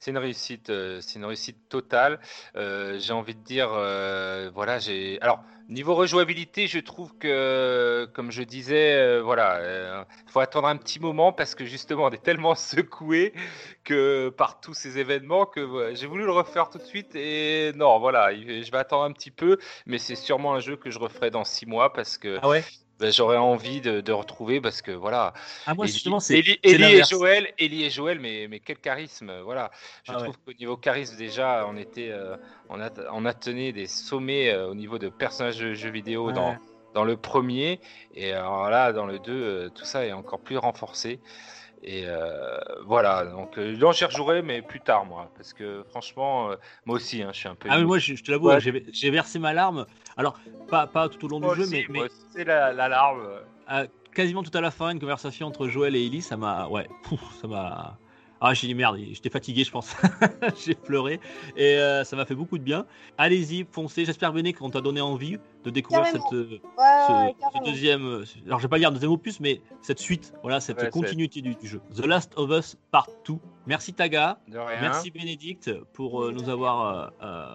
S4: C'est une réussite, c'est une réussite totale. J'ai envie de dire, voilà, j'ai. Alors, niveau rejouabilité, je trouve que, comme je disais, euh, voilà, euh, faut attendre un petit moment parce que justement, on est tellement secoué que par tous ces événements que j'ai voulu le refaire tout de suite et non, voilà, il- je vais attendre un petit peu, mais c'est sûrement un jeu que je referai dans six mois parce que
S2: Ah ouais?
S4: Ben, j'aurais envie de, de retrouver parce que voilà.
S2: Ah, moi,
S4: Eli-
S2: justement, c'est
S4: Eli, et. Joël, Eli et Joël, mais, mais quel charisme, voilà. Je
S2: Ah ouais.
S4: trouve qu'au niveau charisme déjà, on était, euh, on a, on des sommets euh, au niveau de personnages de jeux vidéo
S2: Ouais.
S4: dans, dans le premier, et alors là, dans le 2, euh, tout ça est encore plus renforcé. Et euh, voilà, donc euh, rejouerai, mais plus tard, moi, parce que franchement, euh, moi aussi, hein, je suis un peu.
S2: Ah, mais moi, je, je te l'avoue,
S4: Ouais.
S2: j'ai versé ma larme. Alors, pas, pas tout au long du jeu, mais, mais
S4: c'est la, la larme.
S2: à- quasiment tout à la fin, une conversation entre Joël et Ellie, ça m'a. Ouais, pouf, ça m'a. Ah, j'ai dit merde, j'étais fatigué, je pense. j'ai pleuré et euh, ça m'a fait beaucoup de bien. Allez-y, foncez. J'espère, Béné, qu'on t'a donné envie de découvrir cette, euh,
S3: Ouais,
S2: ce, deuxième. euh, Alors, je vais pas dire deuxième opus, mais cette suite, voilà, cette
S4: Ouais,
S2: continuité du, du jeu. The Last of Us Part 2. Merci, Taga.
S4: De rien.
S2: Merci Bénédicte pour euh, nous avoir euh,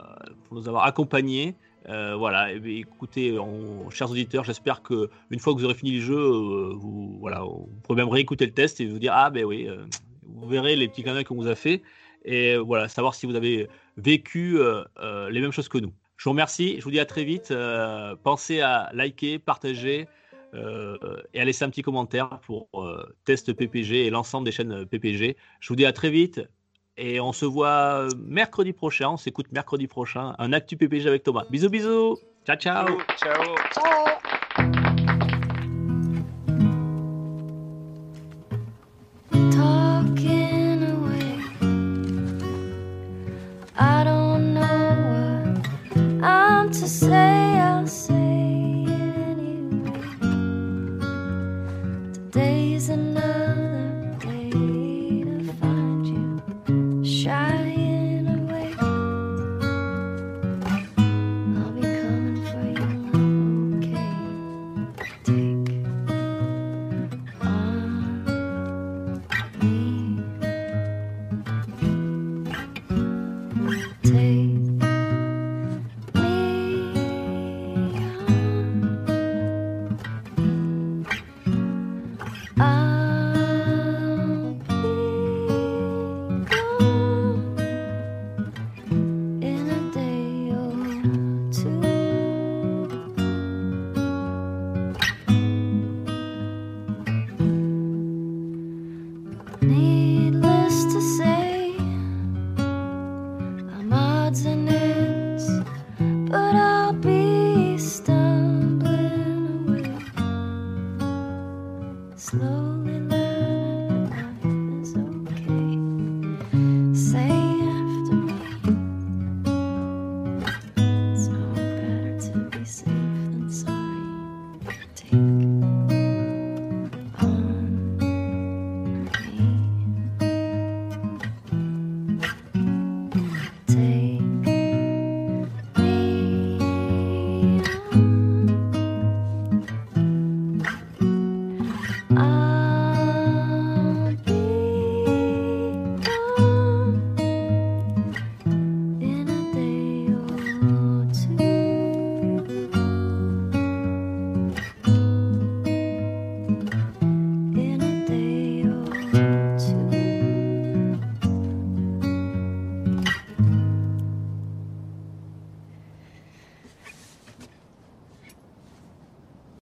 S2: pour nous avoir accompagnés. Euh, voilà, et bien, écoutez, on- chers auditeurs, j'espère que une fois que vous aurez fini le jeu, euh, vous voilà, vous pourrez même réécouter le test et vous dire ah ben oui, euh, vous verrez les petits canaux qu'on vous a fait et voilà, savoir si vous avez vécu euh, euh, les mêmes choses que nous. Je vous remercie, je vous dis à très vite. euh, pensez à liker, partager euh, et à laisser un petit commentaire pour euh, Test PPG et l'ensemble des chaînes PPG. Je vous dis à très vite et on se voit mercredi prochain. On s'écoute mercredi prochain. Un Actu PPG avec Thomas. Bisous, bisous. Ciao, ciao.
S4: Ciao.
S3: Ciao